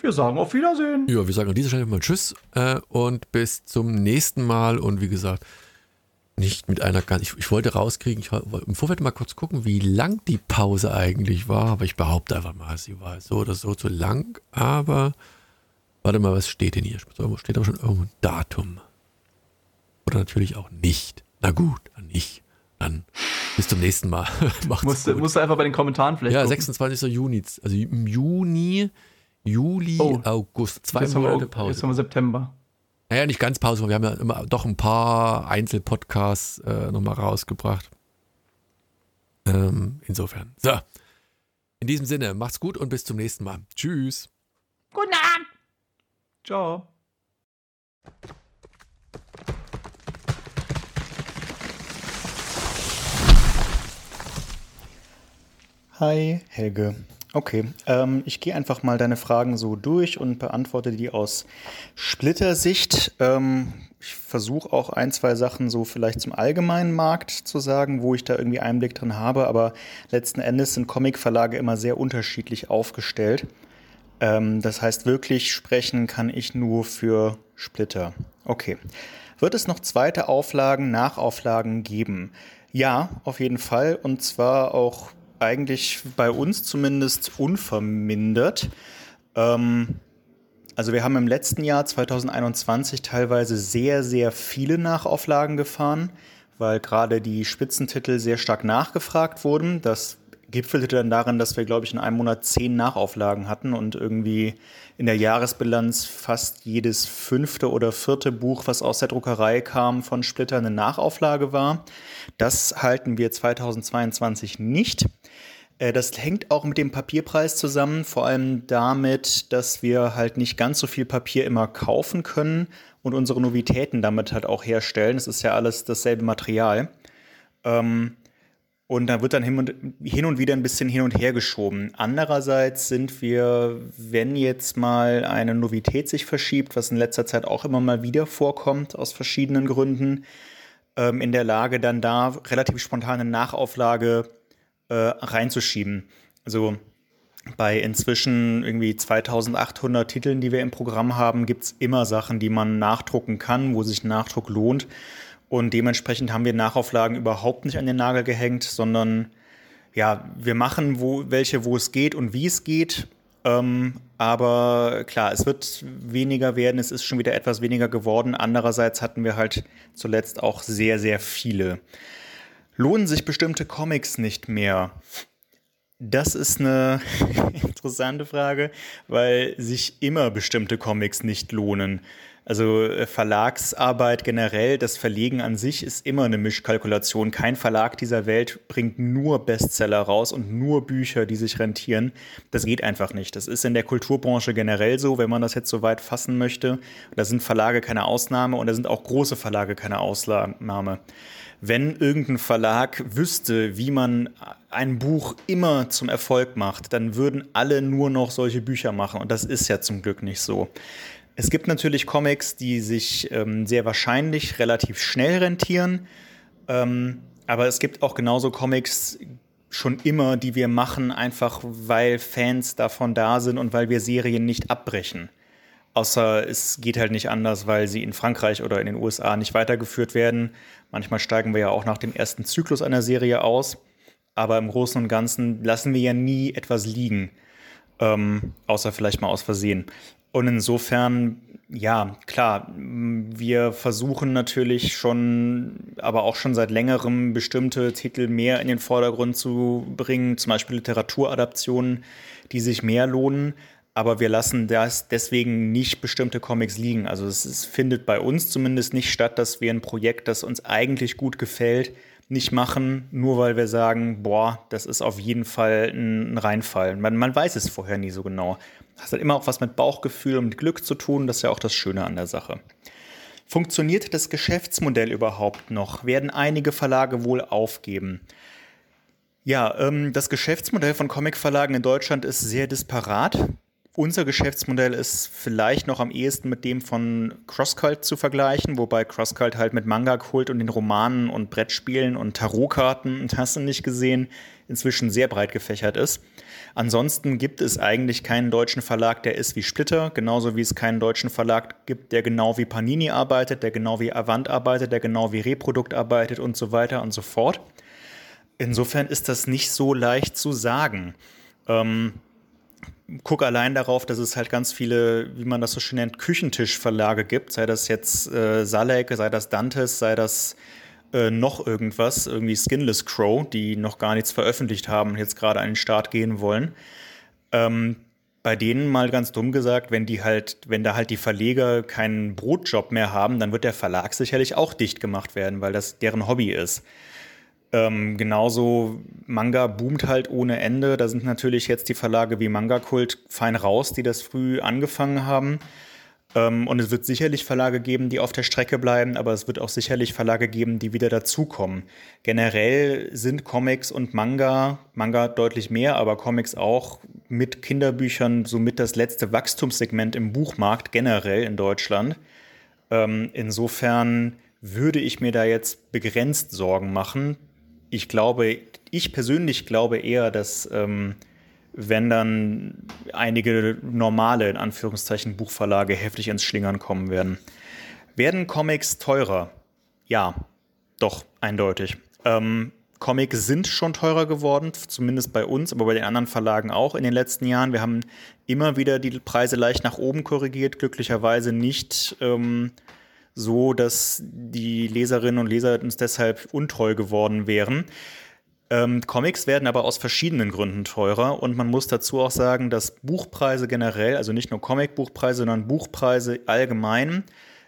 wir sagen auf Wiedersehen. Ja, wir sagen an dieser Stelle mal Tschüss äh, und bis zum nächsten Mal. Und wie gesagt, nicht mit einer ganz. Ich, ich wollte rauskriegen, ich wollte im Vorfeld mal kurz gucken, wie lang die Pause eigentlich war. Aber ich behaupte einfach mal, sie war so oder so zu lang. Aber Warte mal, was steht denn hier? Steht aber schon irgendwo ein Datum. Oder natürlich auch nicht. Na gut, dann nicht. Dann bis zum nächsten Mal. Macht's musst, gut. musst du einfach bei den Kommentaren vielleicht. Ja, gucken. 26. Juni. Also im Juni, Juli, oh, August. Zwei Monate Pause. Jetzt haben wir September. Naja, nicht ganz Pause, wir haben ja immer doch ein paar Einzelpodcasts äh, nochmal rausgebracht. Ähm, insofern. So. In diesem Sinne, macht's gut und bis zum nächsten Mal. Tschüss. Guten Abend. Ciao. Hi, Helge. Okay, ähm, ich gehe einfach mal deine Fragen so durch und beantworte die aus Splittersicht. Ähm, ich versuche auch ein, zwei Sachen so vielleicht zum allgemeinen Markt zu sagen, wo ich da irgendwie Einblick drin habe, aber letzten Endes sind Comicverlage immer sehr unterschiedlich aufgestellt. Ähm, das heißt, wirklich sprechen kann ich nur für Splitter. Okay. Wird es noch zweite Auflagen, Nachauflagen geben? Ja, auf jeden Fall. Und zwar auch eigentlich bei uns zumindest unvermindert. Ähm, also wir haben im letzten Jahr 2021 teilweise sehr, sehr viele Nachauflagen gefahren, weil gerade die Spitzentitel sehr stark nachgefragt wurden. Das gipfelte dann darin, dass wir, glaube ich, in einem Monat zehn Nachauflagen hatten und irgendwie in der Jahresbilanz fast jedes fünfte oder vierte Buch, was aus der Druckerei kam, von Splitter eine Nachauflage war. Das halten wir 2022 nicht. Äh, das hängt auch mit dem Papierpreis zusammen, vor allem damit, dass wir halt nicht ganz so viel Papier immer kaufen können und unsere Novitäten damit halt auch herstellen. Es ist ja alles dasselbe Material. Ähm, Und da wird dann hin und, hin und wieder ein bisschen hin und her geschoben. Andererseits sind wir, wenn jetzt mal eine Novität sich verschiebt, was in letzter Zeit auch immer mal wieder vorkommt, aus verschiedenen Gründen, ähm, in der Lage, dann da relativ spontane Nachauflage äh, reinzuschieben. Also bei inzwischen irgendwie 2800 Titeln, die wir im Programm haben, gibt es immer Sachen, die man nachdrucken kann, wo sich Nachdruck lohnt. Und dementsprechend haben wir Nachauflagen überhaupt nicht an den Nagel gehängt, sondern ja, wir machen wo, welche, wo es geht und wie es geht. Ähm, aber klar, es wird weniger werden, es ist schon wieder etwas weniger geworden. Andererseits hatten wir halt zuletzt auch sehr, sehr viele. Lohnen sich bestimmte Comics nicht mehr? Das ist eine interessante Frage, weil sich immer bestimmte Comics nicht lohnen. Also äh, Verlagsarbeit generell, das Verlegen an sich ist immer eine Mischkalkulation. Kein Verlag dieser Welt bringt nur Bestseller raus und nur Bücher, die sich rentieren. Das geht einfach nicht. Das ist in der Kulturbranche generell so, wenn man das jetzt so weit fassen möchte. Da sind Verlage keine Ausnahme und da sind auch große Verlage keine Ausnahme. Wenn irgendein Verlag wüsste, wie man ein Buch immer zum Erfolg macht, dann würden alle nur noch solche Bücher machen. Und das ist ja zum Glück nicht so. Es gibt natürlich Comics, die sich ähm, sehr wahrscheinlich relativ schnell rentieren. Ähm, aber es gibt auch genauso Comics schon immer, die wir machen, einfach weil Fans davon da sind und weil wir Serien nicht abbrechen. Außer es geht halt nicht anders, weil sie in Frankreich oder in den USA nicht weitergeführt werden. Manchmal steigen wir ja auch nach dem ersten Zyklus einer Serie aus. Aber im Großen und Ganzen lassen wir ja nie etwas liegen. Ähm, außer vielleicht mal aus Versehen. Und insofern, ja, klar, wir versuchen natürlich schon, aber auch schon seit längerem bestimmte Titel mehr in den Vordergrund zu bringen, zum Beispiel Literaturadaptionen, die sich mehr lohnen. Aber wir lassen das deswegen nicht bestimmte Comics liegen. Also es, es findet bei uns zumindest nicht statt, dass wir ein Projekt, das uns eigentlich gut gefällt, nicht machen, nur weil wir sagen, boah, das ist auf jeden Fall ein Reinfall. Man, man weiß es vorher nie so genau. Das hat immer auch was mit Bauchgefühl und Glück zu tun. Das ist ja auch das Schöne an der Sache. Funktioniert das Geschäftsmodell überhaupt noch? Werden einige Verlage wohl aufgeben? Ja, ähm, das Geschäftsmodell von Comicverlagen in Deutschland ist sehr disparat. Unser Geschäftsmodell ist vielleicht noch am ehesten mit dem von CrossCult zu vergleichen, wobei CrossCult halt mit Manga-Kult und den Romanen und Brettspielen und Tarotkarten und hast du nicht gesehen, inzwischen sehr breit gefächert ist. Ansonsten gibt es eigentlich keinen deutschen Verlag, der ist wie Splitter, genauso wie es keinen deutschen Verlag gibt, der genau wie Panini arbeitet, der genau wie Avant arbeitet, der genau wie Reprodukt arbeitet und so weiter und so fort. Insofern ist das nicht so leicht zu sagen. Ähm, guck allein darauf, dass es halt ganz viele, wie man das so schön nennt, Küchentischverlage gibt, sei das jetzt äh, Salek, sei das Dantes, sei das äh, noch irgendwas, irgendwie Skinless Crow, die noch gar nichts veröffentlicht haben und jetzt gerade an den Start gehen wollen. Ähm, bei denen mal ganz dumm gesagt, wenn die halt, wenn da halt die Verleger keinen Brotjob mehr haben, dann wird der Verlag sicherlich auch dicht gemacht werden, weil das deren Hobby ist. Ähm, genauso Manga boomt halt ohne Ende. Da sind natürlich jetzt die Verlage wie Manga Kult fein raus, die das früh angefangen haben. Ähm, und es wird sicherlich Verlage geben, die auf der Strecke bleiben, aber es wird auch sicherlich Verlage geben, die wieder dazukommen. Generell sind Comics und Manga, Manga deutlich mehr, aber Comics auch mit Kinderbüchern somit das letzte Wachstumssegment im Buchmarkt generell in Deutschland. Ähm, insofern würde ich mir da jetzt begrenzt Sorgen machen ich glaube, ich persönlich glaube eher, dass ähm, wenn dann einige normale, in Anführungszeichen, Buchverlage heftig ins Schlingern kommen werden. Werden Comics teurer? Ja, doch, eindeutig. Ähm, Comics sind schon teurer geworden, zumindest bei uns, aber bei den anderen Verlagen auch in den letzten Jahren. Wir haben immer wieder die Preise leicht nach oben korrigiert, glücklicherweise nicht ähm, so, dass die Leserinnen und Leser uns deshalb untreu geworden wären. Ähm, Comics werden aber aus verschiedenen Gründen teurer und man muss dazu auch sagen, dass Buchpreise generell, also nicht nur Comicbuchpreise, sondern Buchpreise allgemein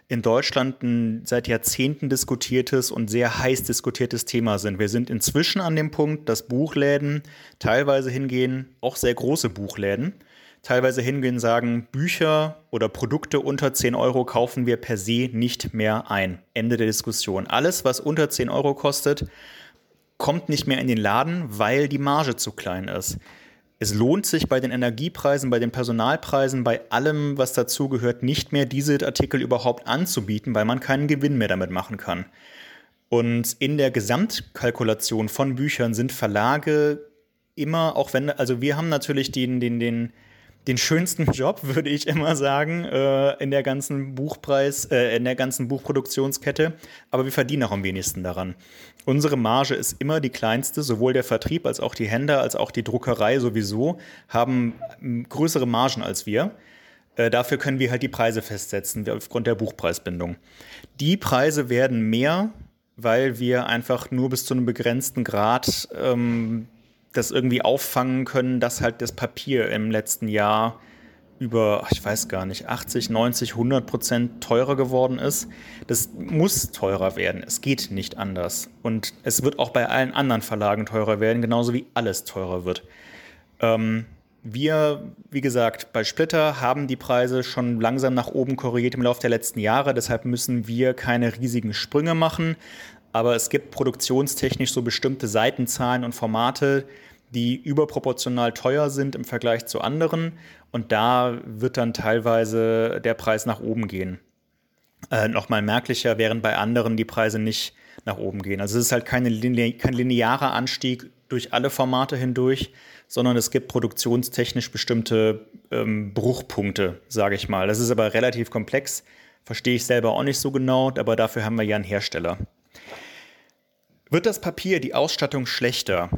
in Deutschland ein seit Jahrzehnten diskutiertes und sehr heiß diskutiertes Thema sind. Wir sind inzwischen an dem Punkt, dass Buchläden teilweise hingehen, auch sehr große Buchläden, teilweise hingehen und sagen, Bücher oder Produkte unter 10 Euro kaufen wir per se nicht mehr ein. Ende der Diskussion. Alles, was unter 10 Euro kostet, kommt nicht mehr in den Laden, weil die Marge zu klein ist. Es lohnt sich bei den Energiepreisen, bei den Personalpreisen, bei allem, was dazugehört, nicht mehr diese Artikel überhaupt anzubieten, weil man keinen Gewinn mehr damit machen kann. Und in der Gesamtkalkulation von Büchern sind Verlage immer, auch wenn, also wir haben natürlich den, den, den, den schönsten Job, würde ich immer sagen, äh, in der ganzen Buchpreis, äh, in der ganzen Buchproduktionskette, aber wir verdienen auch am wenigsten daran. Unsere Marge ist immer die kleinste, sowohl der Vertrieb als auch die Händler als auch die Druckerei sowieso haben größere Margen als wir. Äh, dafür können wir halt die Preise festsetzen aufgrund der Buchpreisbindung. Die Preise werden mehr, weil wir einfach nur bis zu einem begrenzten Grad ähm, das irgendwie auffangen können, dass halt das Papier im letzten Jahr über, ich weiß gar nicht, 80, 90, 100 Prozent teurer geworden ist. Das muss teurer werden. Es geht nicht anders. Und es wird auch bei allen anderen Verlagen teurer werden, genauso wie alles teurer wird. Ähm, wir, wie gesagt, bei Splitter haben die Preise schon langsam nach oben korrigiert im Laufe der letzten Jahre. Deshalb müssen wir keine riesigen Sprünge machen. Aber es gibt produktionstechnisch so bestimmte Seitenzahlen und Formate, die überproportional teuer sind im Vergleich zu anderen. Und da wird dann teilweise der Preis nach oben gehen. Äh, Nochmal merklicher, während bei anderen die Preise nicht nach oben gehen. Also es ist halt keine, kein linearer Anstieg durch alle Formate hindurch, sondern es gibt produktionstechnisch bestimmte ähm, Bruchpunkte, sage ich mal. Das ist aber relativ komplex, verstehe ich selber auch nicht so genau, aber dafür haben wir ja einen Hersteller. Wird das Papier, die Ausstattung schlechter?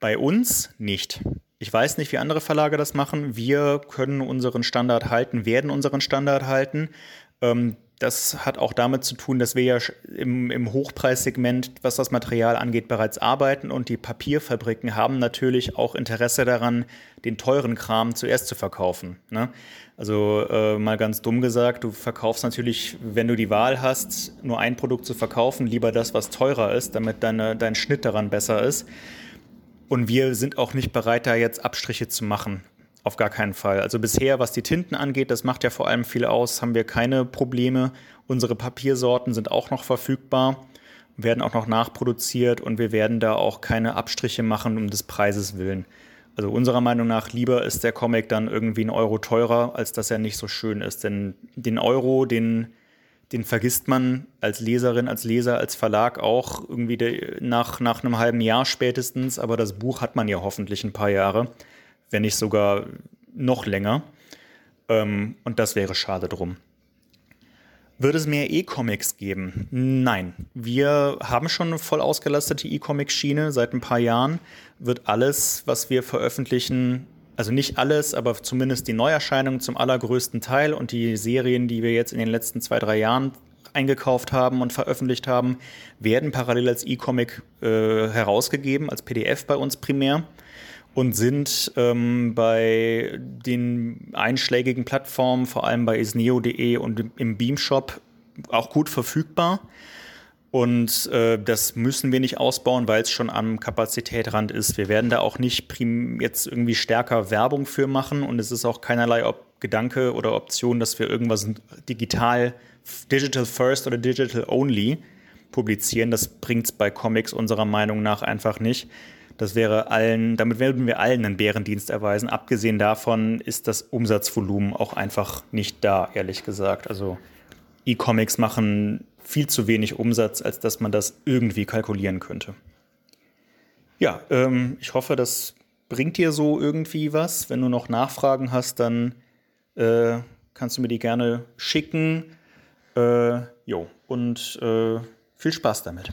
Bei uns nicht. Ich weiß nicht, wie andere Verlage das machen. Wir können unseren Standard halten, werden unseren Standard halten. Ähm, das hat auch damit zu tun, dass wir ja im, im, Hochpreissegment, was das Material angeht, bereits arbeiten und die Papierfabriken haben natürlich auch Interesse daran, den teuren Kram zuerst zu verkaufen. Ne? Also äh, mal ganz dumm gesagt, du verkaufst natürlich, wenn du die Wahl hast, nur ein Produkt zu verkaufen, lieber das, was teurer ist, damit deine, dein Schnitt daran besser ist. Und wir sind auch nicht bereit, da jetzt Abstriche zu machen. Auf gar keinen Fall. Also bisher, was die Tinten angeht, das macht ja vor allem viel aus, haben wir keine Probleme. Unsere Papiersorten sind auch noch verfügbar, werden auch noch nachproduziert und wir werden da auch keine Abstriche machen um des Preises willen. Also unserer Meinung nach lieber ist der Comic dann irgendwie ein Euro teurer, als dass er nicht so schön ist. Denn den Euro, den den vergisst man als Leserin, als Leser, als Verlag auch irgendwie nach, nach einem halben Jahr spätestens. Aber das Buch hat man ja hoffentlich ein paar Jahre, wenn nicht sogar noch länger. Ähm, und das wäre schade drum. Wird es mehr E-Comics geben? Nein. Wir haben schon eine voll ausgelastete E-Comic-Schiene seit ein paar Jahren. Wird alles, was wir veröffentlichen, also nicht alles, aber zumindest die Neuerscheinungen zum allergrößten Teil und die Serien, die wir jetzt in den letzten zwei, drei Jahren eingekauft haben und veröffentlicht haben, werden parallel als E-Comic äh, herausgegeben, als PDF bei uns primär und sind ähm, bei den einschlägigen Plattformen, vor allem bei isneo.de und im Beamshop, auch gut verfügbar. Und äh, das müssen wir nicht ausbauen, weil es schon am Kapazitätrand ist. Wir werden da auch nicht jetzt irgendwie stärker Werbung für machen und es ist auch keinerlei Ob Gedanke oder Option, dass wir irgendwas digital, digital first oder digital only publizieren. Das bringt es bei Comics unserer Meinung nach einfach nicht. Das wäre allen, damit würden wir allen einen Bärendienst erweisen. Abgesehen davon ist das Umsatzvolumen auch einfach nicht da, ehrlich gesagt. Also E-Comics machen viel zu wenig Umsatz, als dass man das irgendwie kalkulieren könnte. Ja, ähm, ich hoffe, das bringt dir so irgendwie was. Wenn du noch Nachfragen hast, dann äh, kannst du mir die gerne schicken. Äh, jo, und äh, viel Spaß damit.